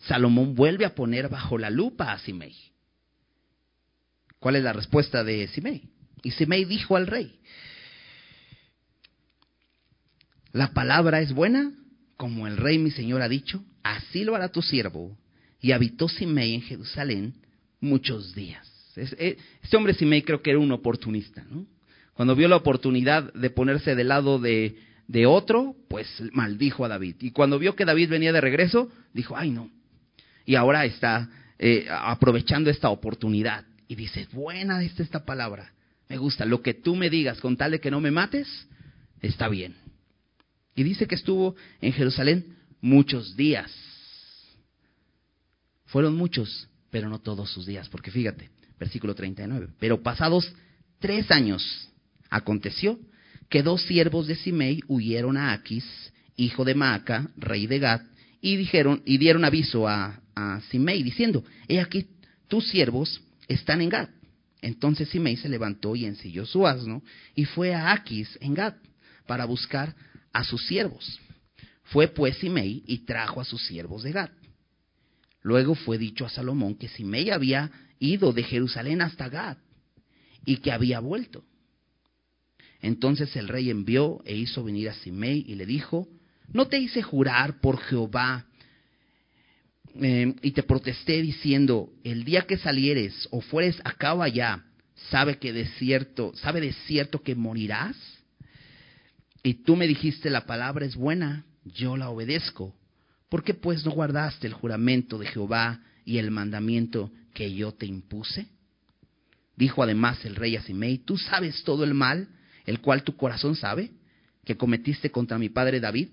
Salomón vuelve a poner bajo la lupa a Simei. ¿Cuál es la respuesta de Simei? Y Simei dijo al rey, la palabra es buena, como el rey mi señor ha dicho, así lo hará tu siervo. Y habitó Simei en Jerusalén muchos días. Eh, este hombre Simei creo que era un oportunista. Cuando vio la oportunidad de ponerse del lado de, de otro, pues maldijo a David. Y cuando vio que David venía de regreso, dijo, ay no. Y ahora está eh, aprovechando esta oportunidad. Y dice, buena es esta palabra. Me gusta. Lo que tú me digas con tal de que no me mates, está bien. Y dice que estuvo en Jerusalén muchos días. Fueron muchos, pero no todos sus días. Porque fíjate, versículo 39. Pero pasados tres años aconteció que dos siervos de Simei huyeron a Aquis, hijo de Maaca, rey de Gad, y dijeron y dieron aviso a, a Simei diciendo: He aquí tus siervos están en Gad. Entonces Simei se levantó y ensilló su asno y fue a Aquis en Gad para buscar a sus siervos. Fue pues Simei y trajo a sus siervos de Gad. Luego fue dicho a Salomón que Simei había ido de Jerusalén hasta Gad y que había vuelto. Entonces el rey envió e hizo venir a Simei y le dijo, ¿no te hice jurar por Jehová eh, y te protesté diciendo, el día que salieres o fueres acá o allá, sabe que de cierto, sabe de cierto que morirás? Y tú me dijiste, la palabra es buena, yo la obedezco. ¿Por qué pues no guardaste el juramento de Jehová y el mandamiento que yo te impuse? Dijo además el rey a Simei, tú sabes todo el mal, el cual tu corazón sabe, que cometiste contra mi padre David.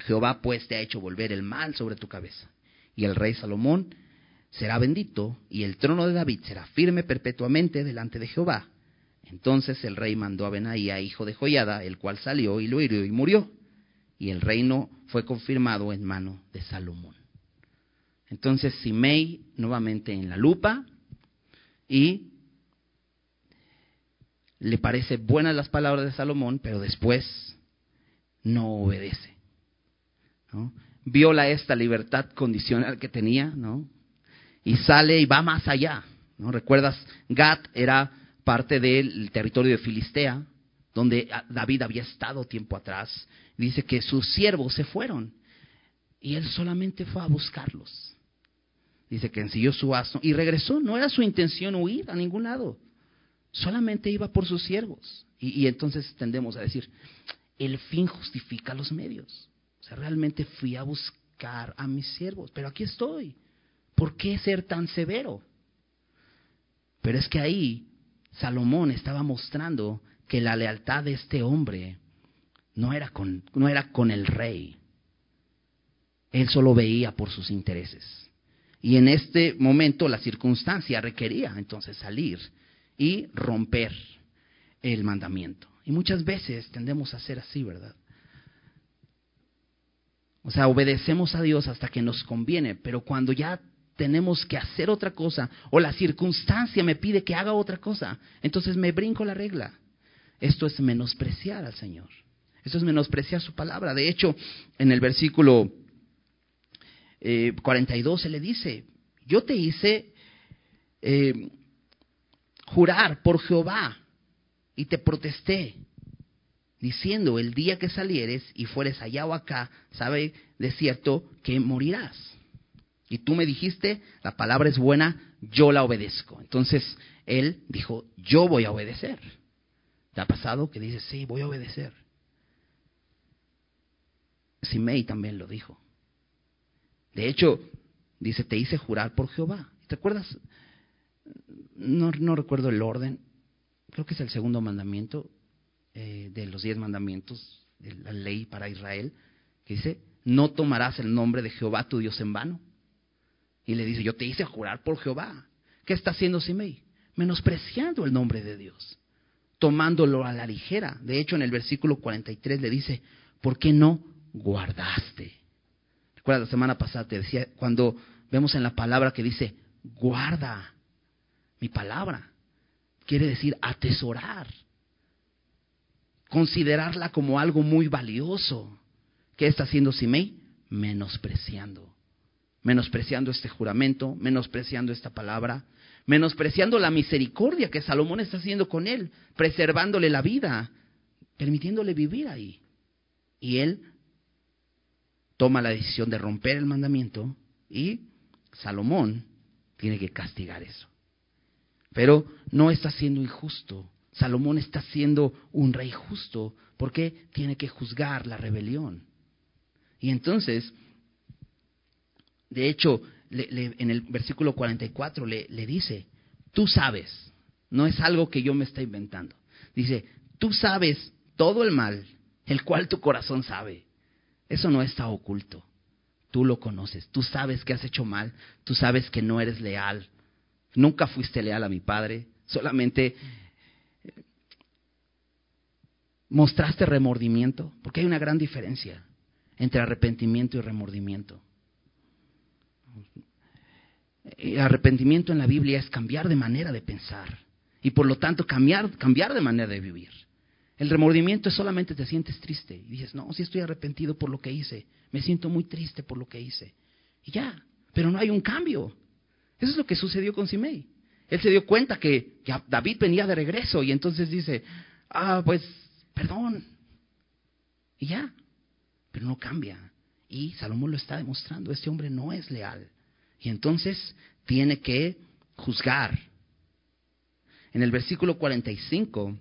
Jehová pues te ha hecho volver el mal sobre tu cabeza. Y el rey Salomón será bendito, y el trono de David será firme perpetuamente delante de Jehová. Entonces el rey mandó a Benaía, hijo de Joyada, el cual salió y lo hirió y murió. Y el reino fue confirmado en mano de Salomón. Entonces Simei nuevamente en la lupa y le parece buenas las palabras de Salomón, pero después no obedece. ¿no? Viola esta libertad condicional que tenía, ¿no? Y sale y va más allá. ¿no? ¿Recuerdas? Gat era parte del territorio de Filistea, donde David había estado tiempo atrás. Dice que sus siervos se fueron y él solamente fue a buscarlos. Dice que ensilló su asno y regresó. No era su intención huir a ningún lado. Solamente iba por sus siervos. Y, y entonces tendemos a decir, el fin justifica los medios. O sea, realmente fui a buscar a mis siervos, pero aquí estoy. ¿Por qué ser tan severo? Pero es que ahí Salomón estaba mostrando que la lealtad de este hombre no era con, no era con el rey. Él solo veía por sus intereses. Y en este momento la circunstancia requería entonces salir y romper el mandamiento. Y muchas veces tendemos a hacer así, ¿verdad? O sea, obedecemos a Dios hasta que nos conviene, pero cuando ya tenemos que hacer otra cosa o la circunstancia me pide que haga otra cosa, entonces me brinco la regla. Esto es menospreciar al Señor. Esto es menospreciar su palabra. De hecho, en el versículo 42 eh, se le dice, yo te hice eh, jurar por Jehová y te protesté, diciendo, el día que salieres y fueres allá o acá, sabe de cierto que morirás. Y tú me dijiste, la palabra es buena, yo la obedezco. Entonces él dijo, yo voy a obedecer. ¿Te ha pasado que dices, sí, voy a obedecer? Simei también lo dijo. De hecho, dice, te hice jurar por Jehová. ¿Te acuerdas? No, recuerdo el orden. Creo que es el segundo mandamiento eh, de los diez mandamientos de la ley para Israel, que dice, no tomarás el nombre de Jehová tu Dios en vano. Y le dice, yo te hice jurar por Jehová. ¿Qué está haciendo Simei? Menospreciando el nombre de Dios, tomándolo a la ligera. De hecho, en el versículo 43 le dice, ¿por qué no guardaste? La semana pasada te decía, cuando vemos en la palabra que dice guarda mi palabra. Quiere decir atesorar. Considerarla como algo muy valioso. ¿Qué está haciendo Simei? Menospreciando. Menospreciando este juramento, menospreciando esta palabra, menospreciando la misericordia que Salomón está haciendo con él, preservándole la vida, permitiéndole vivir ahí. Y él toma la decisión de romper el mandamiento y Salomón tiene que castigar eso. Pero no está siendo injusto. Salomón está siendo un rey justo porque tiene que juzgar la rebelión. Y entonces, de hecho, en el versículo 44 le, le dice, tú sabes, no es algo que yo me esté inventando. Dice, tú sabes todo el mal, el cual tu corazón sabe. Eso no está oculto. Tú lo conoces, tú sabes que has hecho mal, tú sabes que no eres leal. Nunca fuiste leal a mi padre, solamente eh, mostraste remordimiento, porque hay una gran diferencia entre arrepentimiento y remordimiento. El arrepentimiento en la Biblia es cambiar de manera de pensar y por lo tanto cambiar, cambiar de manera de vivir. El remordimiento es solamente te sientes triste y dices, no, si estoy arrepentido por lo que hice, me siento muy triste por lo que hice. Y ya, pero no hay un cambio. Eso es lo que sucedió con Simei. Él se dio cuenta que, que David venía de regreso y entonces dice, ah, pues, perdón. Y ya, pero no cambia. Y Salomón lo está demostrando, este hombre no es leal. Y entonces tiene que juzgar. En el versículo 45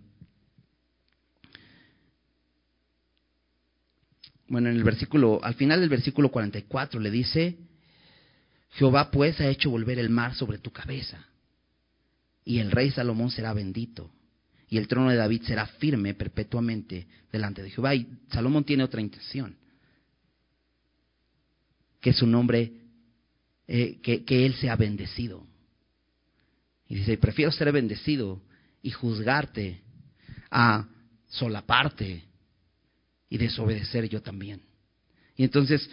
bueno, en el versículo, al final del versículo 44 le dice, Jehová pues ha hecho volver el mar sobre tu cabeza, y el rey Salomón será bendito, y el trono de David será firme perpetuamente delante de Jehová. Y Salomón tiene otra intención, que su nombre, eh, que, que él sea bendecido. Y dice, prefiero ser bendecido y juzgarte a solaparte y desobedecer yo también. Y entonces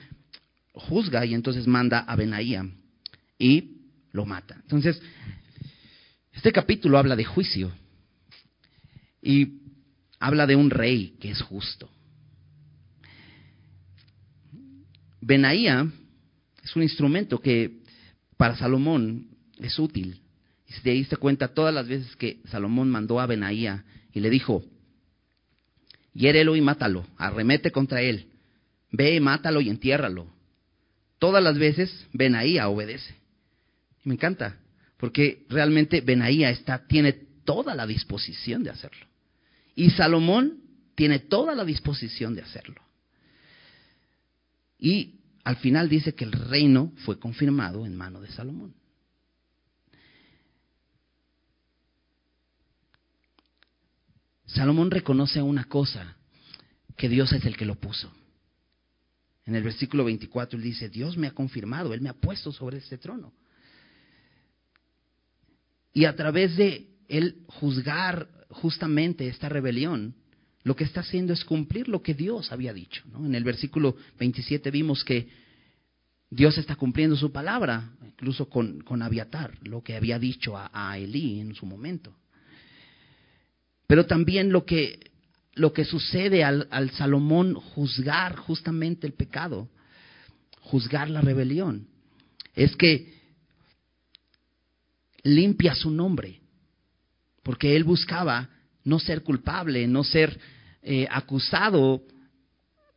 juzga y entonces manda a Benaía y lo mata. Entonces, este capítulo habla de juicio y habla de un rey que es justo. Benaía es un instrumento que para Salomón es útil. Y si te diste cuenta, todas las veces que Salomón mandó a Benaía y le dijo, hiérelo y mátalo, arremete contra él, ve mátalo y entiérralo. Todas las veces Benaía obedece. Me encanta, porque realmente Benaía está, tiene toda la disposición de hacerlo. Y Salomón tiene toda la disposición de hacerlo. Y al final dice que el reino fue confirmado en mano de Salomón. Salomón reconoce una cosa, que Dios es el que lo puso. En el versículo 24 él dice, Dios me ha confirmado, Él me ha puesto sobre este trono. Y a través de Él juzgar justamente esta rebelión, lo que está haciendo es cumplir lo que Dios había dicho. En el versículo 27 vimos que Dios está cumpliendo su palabra, incluso con, con Abiatar, lo que había dicho a, a Elí en su momento. Pero también lo que, lo que sucede al, al Salomón juzgar justamente el pecado, juzgar la rebelión, es que limpia su nombre, porque él buscaba no ser culpable, no ser eh, acusado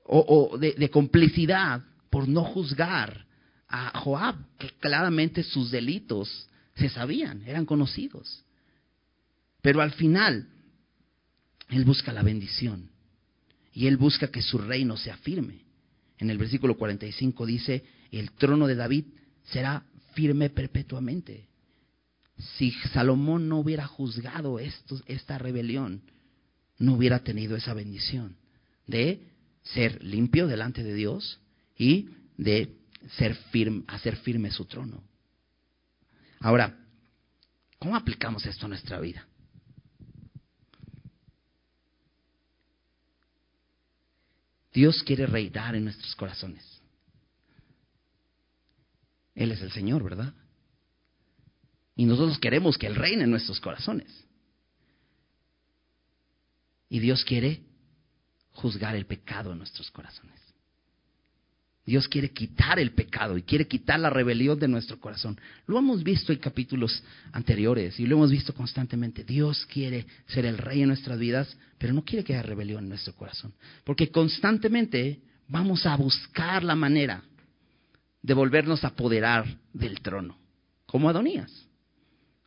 o, de, complicidad por no juzgar a Joab, que claramente sus delitos se sabían, eran conocidos. Pero al final, él busca la bendición y él busca que su reino sea firme. En el versículo 45 dice, el trono de David será firme perpetuamente. Si Salomón no hubiera juzgado esta rebelión, no hubiera tenido esa bendición de ser limpio delante de Dios y de ser firme, hacer firme su trono. Ahora, ¿cómo aplicamos esto a nuestra vida? Dios quiere reinar en nuestros corazones. Él es el Señor, ¿verdad? Y nosotros queremos que Él reine en nuestros corazones. Y Dios quiere juzgar el pecado en nuestros corazones. Dios quiere quitar el pecado y quiere quitar la rebelión de nuestro corazón. Lo hemos visto en capítulos anteriores y lo hemos visto constantemente. Dios quiere ser el rey en nuestras vidas, pero no quiere que haya rebelión en nuestro corazón. Porque constantemente vamos a buscar la manera de volvernos a apoderar del trono, como Adonías,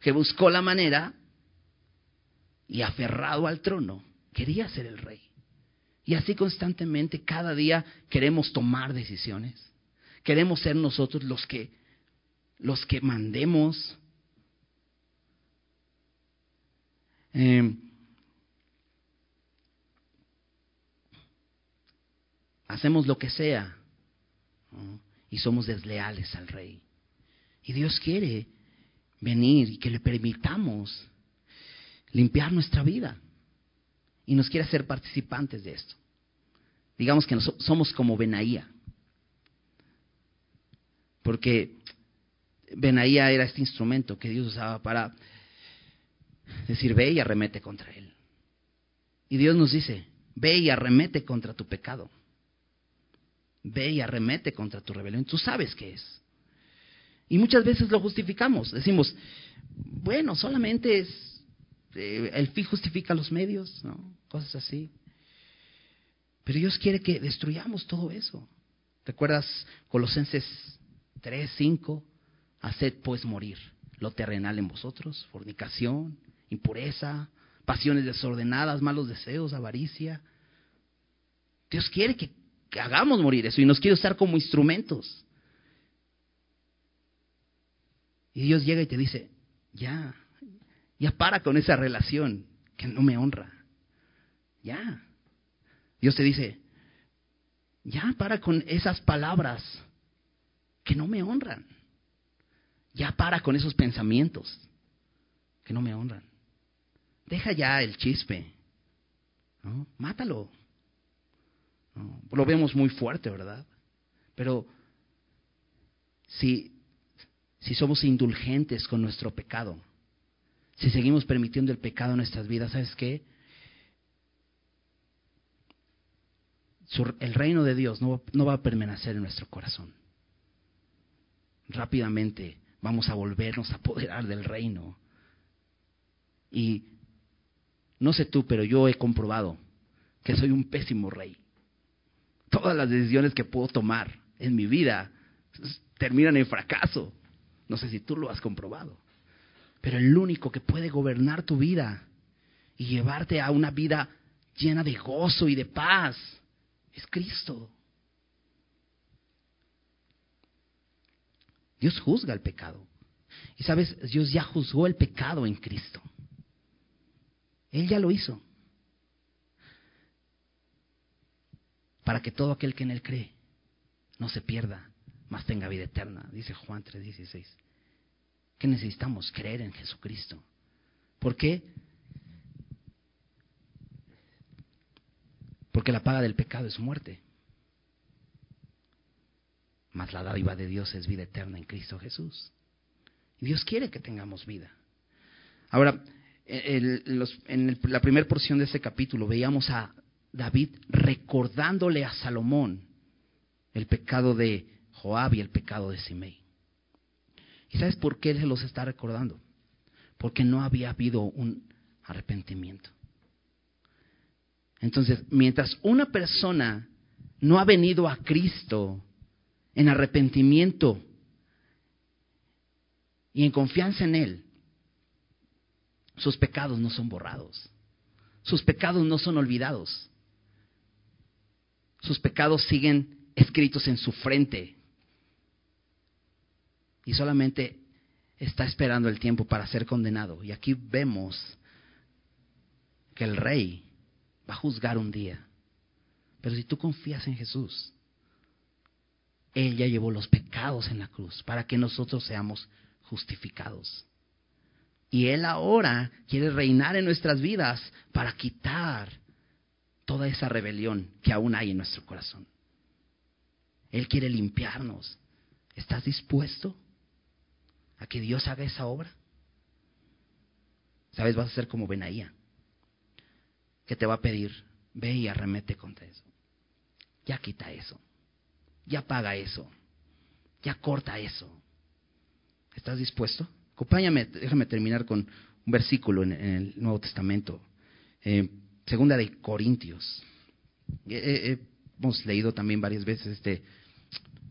que buscó la manera y aferrado al trono, quería ser el rey. Y así constantemente, cada día queremos tomar decisiones. Queremos ser nosotros los que, los que mandemos. Em, hacemos lo que sea y somos desleales al rey. Y Dios quiere venir y que le permitamos limpiar nuestra vida. Y nos quiere hacer participantes de esto. Digamos que somos como Benaía. Porque Benaía era este instrumento que Dios usaba para decir, ve y arremete contra él. Y Dios nos dice, ve y arremete contra tu pecado. Ve y arremete contra tu rebelión. Tú sabes qué es. Y muchas veces lo justificamos. Decimos, bueno, solamente es, eh, el fin justifica los medios, ¿no? Cosas así. Pero Dios quiere que destruyamos todo eso. ¿Recuerdas Colosenses 3, 5? Haced pues morir lo terrenal en vosotros, fornicación, impureza, pasiones desordenadas, malos deseos, avaricia. Dios quiere que, que hagamos morir eso y nos quiere usar como instrumentos. Y Dios llega y te dice, ya, ya para con esa relación que no me honra. Ya. Dios te dice, ya para con esas palabras que no me honran. Ya para con esos pensamientos que no me honran. Deja ya el chispe. ¿no? Mátalo. Lo vemos muy fuerte, ¿verdad? Pero si, si somos indulgentes con nuestro pecado, si seguimos permitiendo el pecado en nuestras vidas, ¿sabes qué? El reino de Dios no, no va a permanecer en nuestro corazón. Rápidamente vamos a volvernos a apoderar del reino. Y no sé tú, pero yo he comprobado que soy un pésimo rey. Todas las decisiones que puedo tomar en mi vida terminan en fracaso. No sé si tú lo has comprobado. Pero el único que puede gobernar tu vida y llevarte a una vida llena de gozo y de paz es Cristo. Dios juzga el pecado. Y sabes, Dios ya juzgó el pecado en Cristo. Él ya lo hizo. Para que todo aquel que en Él cree no se pierda, mas tenga vida eterna, dice Juan 3:16. ¿Qué necesitamos? Creer en Jesucristo. ¿Por qué? Porque la paga del pecado es muerte. Mas la dádiva de Dios es vida eterna en Cristo Jesús. Y Dios quiere que tengamos vida. Ahora, en la primera porción de este capítulo veíamos a David recordándole a Salomón el pecado de Joab y el pecado de Simei. ¿Y sabes por qué él se los está recordando? Porque no había habido un arrepentimiento. Entonces, mientras una persona no ha venido a Cristo en arrepentimiento y en confianza en Él, sus pecados no son borrados. Sus pecados no son olvidados. Sus pecados siguen escritos en su frente. Y solamente está esperando el tiempo para ser condenado. Y aquí vemos que el rey va a juzgar un día. Pero si tú confías en Jesús, Él ya llevó los pecados en la cruz para que nosotros seamos justificados. Y Él ahora quiere reinar en nuestras vidas para quitar toda esa rebelión que aún hay en nuestro corazón. Él quiere limpiarnos. ¿Estás dispuesto a que Dios haga esa obra? ¿sabes? Vas a ser como Benaía, que te va a pedir, ve y arremete contra eso. Ya quita eso. Ya paga eso. Ya corta eso. ¿Estás dispuesto? Acompáñame, déjame terminar con un versículo en, el Nuevo Testamento. Eh, segunda de Corintios. hemos leído también varias veces este,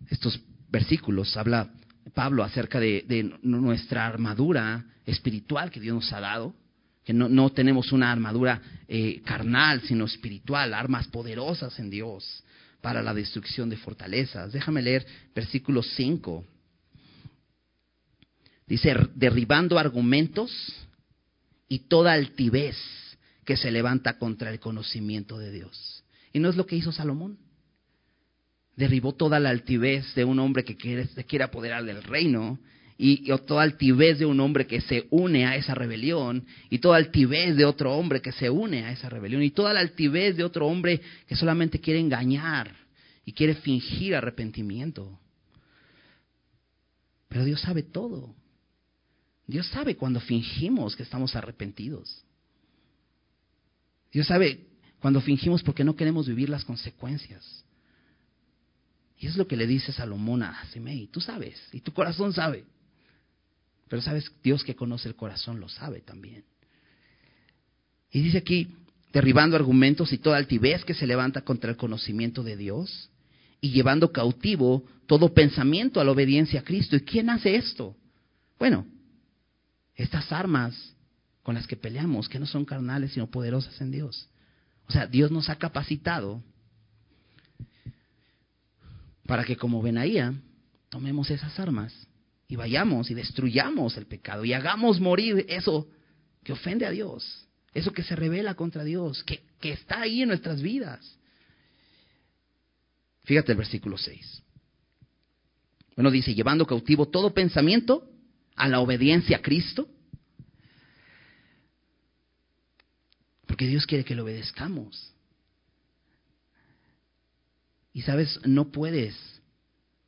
estos versículos. Habla Pablo acerca de, nuestra armadura espiritual que Dios nos ha dado. Que no, tenemos una armadura eh, carnal, sino espiritual, armas poderosas en Dios para la destrucción de fortalezas. Déjame leer versículo 5. Dice, derribando argumentos y toda altivez que se levanta contra el conocimiento de Dios. Y no es lo que hizo Salomón. Derribó toda la altivez de un hombre que quiere, se quiere apoderar del reino y, toda altivez de un hombre que se une a esa rebelión, y toda altivez de otro hombre que se une a esa rebelión, y toda la altivez de otro hombre que solamente quiere engañar y quiere fingir arrepentimiento. Pero Dios sabe todo. Dios sabe cuando fingimos que estamos arrepentidos. Dios sabe cuando fingimos porque no queremos vivir las consecuencias. Y es lo que le dice Salomón a Simei. Tú sabes, y tu corazón sabe. Pero sabes, Dios que conoce el corazón lo sabe también. Y dice aquí, derribando argumentos y toda altivez que se levanta contra el conocimiento de Dios y llevando cautivo todo pensamiento a la obediencia a Cristo. ¿Y quién hace esto? Bueno, estas armas con las que peleamos, que no son carnales, sino poderosas en Dios. O sea, Dios nos ha capacitado para que como Benaía tomemos esas armas y vayamos y destruyamos el pecado y hagamos morir eso que ofende a Dios, eso que se revela contra Dios, que, que está ahí en nuestras vidas. Fíjate el versículo 6. Bueno, dice, llevando cautivo todo pensamiento a la obediencia a Cristo. Porque Dios quiere que lo obedezcamos. Y sabes, no puedes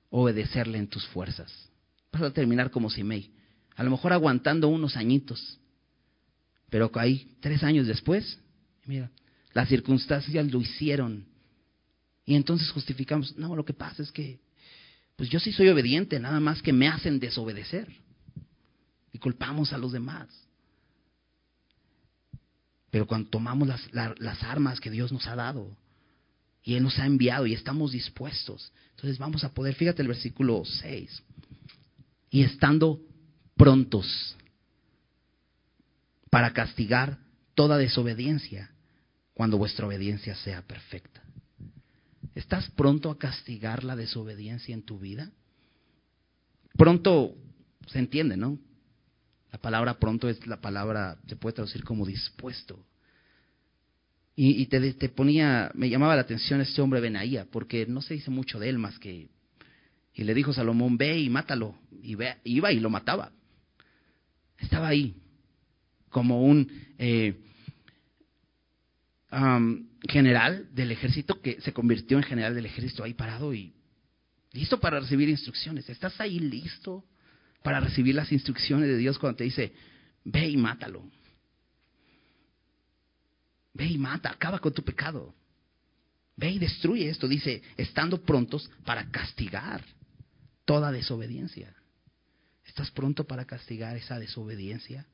obedecerle en tus fuerzas. Vas a terminar como Simei. A lo mejor aguantando unos añitos. Pero ahí, tres años después, mira, las circunstancias lo hicieron. Y entonces justificamos, no, lo que pasa es que, pues yo sí soy obediente, nada más que me hacen desobedecer y culpamos a los demás. Pero cuando tomamos las, las armas que Dios nos ha dado y Él nos ha enviado y estamos dispuestos, entonces vamos a poder, fíjate el versículo 6, y estando prontos para castigar toda desobediencia cuando vuestra obediencia sea perfecta. ¿Estás pronto a castigar la desobediencia en tu vida? Pronto se entiende, ¿no? La palabra pronto es la palabra, se puede traducir como dispuesto. Y, te, te, ponía, me llamaba la atención este hombre Benaía, porque no se dice mucho de él más que, y le dijo Salomón, ve y mátalo, y ve, iba y lo mataba. Estaba ahí, como un eh, general del ejército que se convirtió en general del ejército ahí parado y listo para recibir instrucciones. ¿Estás ahí listo para recibir las instrucciones de Dios cuando te dice, ve y mátalo. Ve y mata, acaba con tu pecado. Ve y destruye esto, dice, estando prontos para castigar toda desobediencia. ¿Estás pronto para castigar esa desobediencia?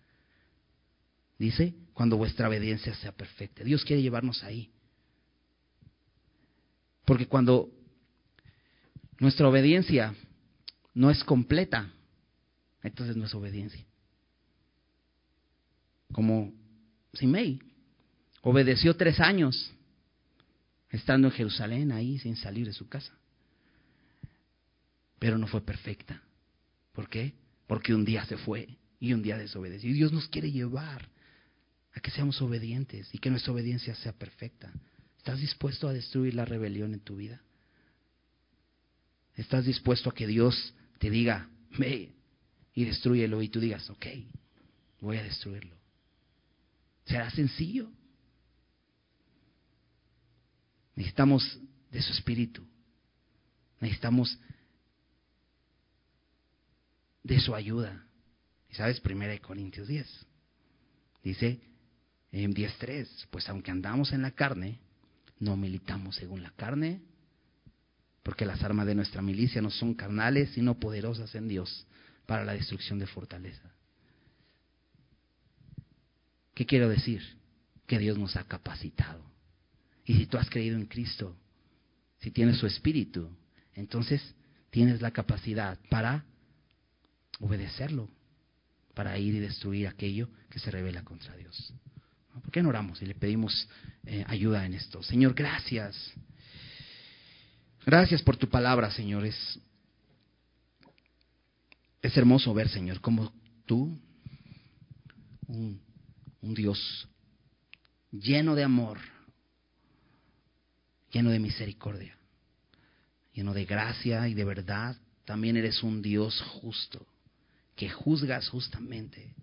Dice, cuando vuestra obediencia sea perfecta. Dios quiere llevarnos ahí. Porque cuando nuestra obediencia no es completa, entonces no es obediencia. Como Simei, obedeció tres años estando en Jerusalén, ahí sin salir de su casa. Pero no fue perfecta. ¿Por qué? Porque un día se fue y un día desobedeció. Y Dios nos quiere llevar a que seamos obedientes y que nuestra obediencia sea perfecta. ¿Estás dispuesto a destruir la rebelión en tu vida? ¿Estás dispuesto a que Dios te diga, ve, y destruyelo y tú digas, ok, voy a destruirlo. ¿Será sencillo? Necesitamos de su espíritu. Necesitamos de su ayuda. ¿Y sabes? Primera de Corintios 10. Dice en 10.3, pues aunque andamos en la carne, no militamos según la carne, porque las armas de nuestra milicia no son carnales, sino poderosas en Dios para la destrucción de fortaleza. ¿Qué quiero decir? Que Dios nos ha capacitado. Y si tú has creído en Cristo, si tienes su espíritu, entonces tienes la capacidad para obedecerlo, para ir y destruir aquello que se revela contra Dios. ¿Por qué no oramos y le pedimos eh, ayuda en esto? Señor, gracias. Gracias por tu palabra, Señor. Es, hermoso ver, Señor, como tú, un Dios lleno de amor, lleno de misericordia, lleno de gracia y de verdad, también eres un Dios justo, que juzgas justamente.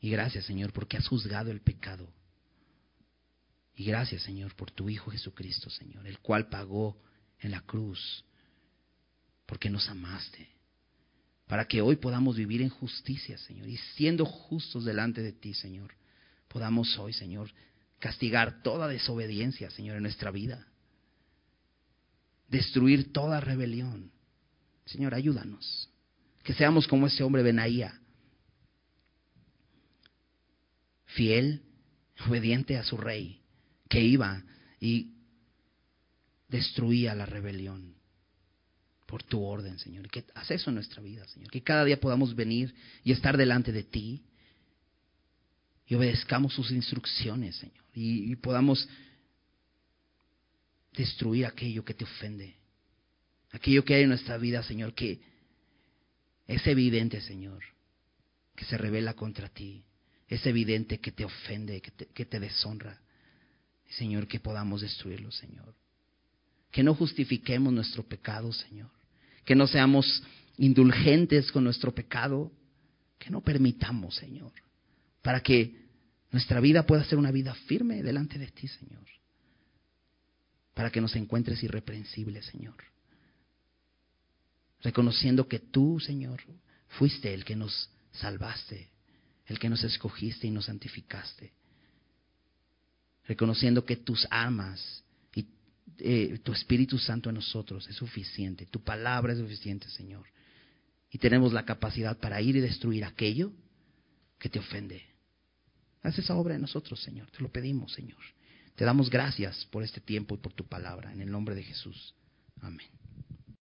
Y gracias, Señor, porque has juzgado el pecado. Y gracias, Señor, por tu Hijo Jesucristo, Señor, el cual pagó en la cruz, porque nos amaste, para que hoy podamos vivir en justicia, Señor, y siendo justos delante de ti, Señor, podamos hoy, Señor, castigar toda desobediencia, Señor, en nuestra vida, destruir toda rebelión. Señor, ayúdanos, que seamos como ese hombre Benaía, fiel, obediente a su rey, que iba y destruía la rebelión por tu orden, Señor. Que haz eso en nuestra vida, Señor. Que cada día podamos venir y estar delante de ti y obedezcamos sus instrucciones, Señor. Y, y podamos destruir aquello que te ofende. Aquello que hay en nuestra vida, Señor, que es evidente, Señor, que se revela contra ti. Es evidente que te ofende, que te, que te deshonra. Señor, que podamos destruirlo, Señor. Que no justifiquemos nuestro pecado, Señor. Que no seamos indulgentes con nuestro pecado. Que no permitamos, Señor. Para que nuestra vida pueda ser una vida firme delante de ti, Señor. Para que nos encuentres irreprensibles, Señor. Reconociendo que tú, Señor, fuiste el que nos salvaste, el que nos escogiste y nos santificaste reconociendo que tus armas y eh, tu Espíritu Santo en nosotros es suficiente, tu palabra es suficiente, Señor. Y tenemos la capacidad para ir y destruir aquello que te ofende. Haz esa obra en nosotros, Señor. Te lo pedimos, Señor. Te damos gracias por este tiempo y por tu palabra. En el nombre de Jesús. Amén.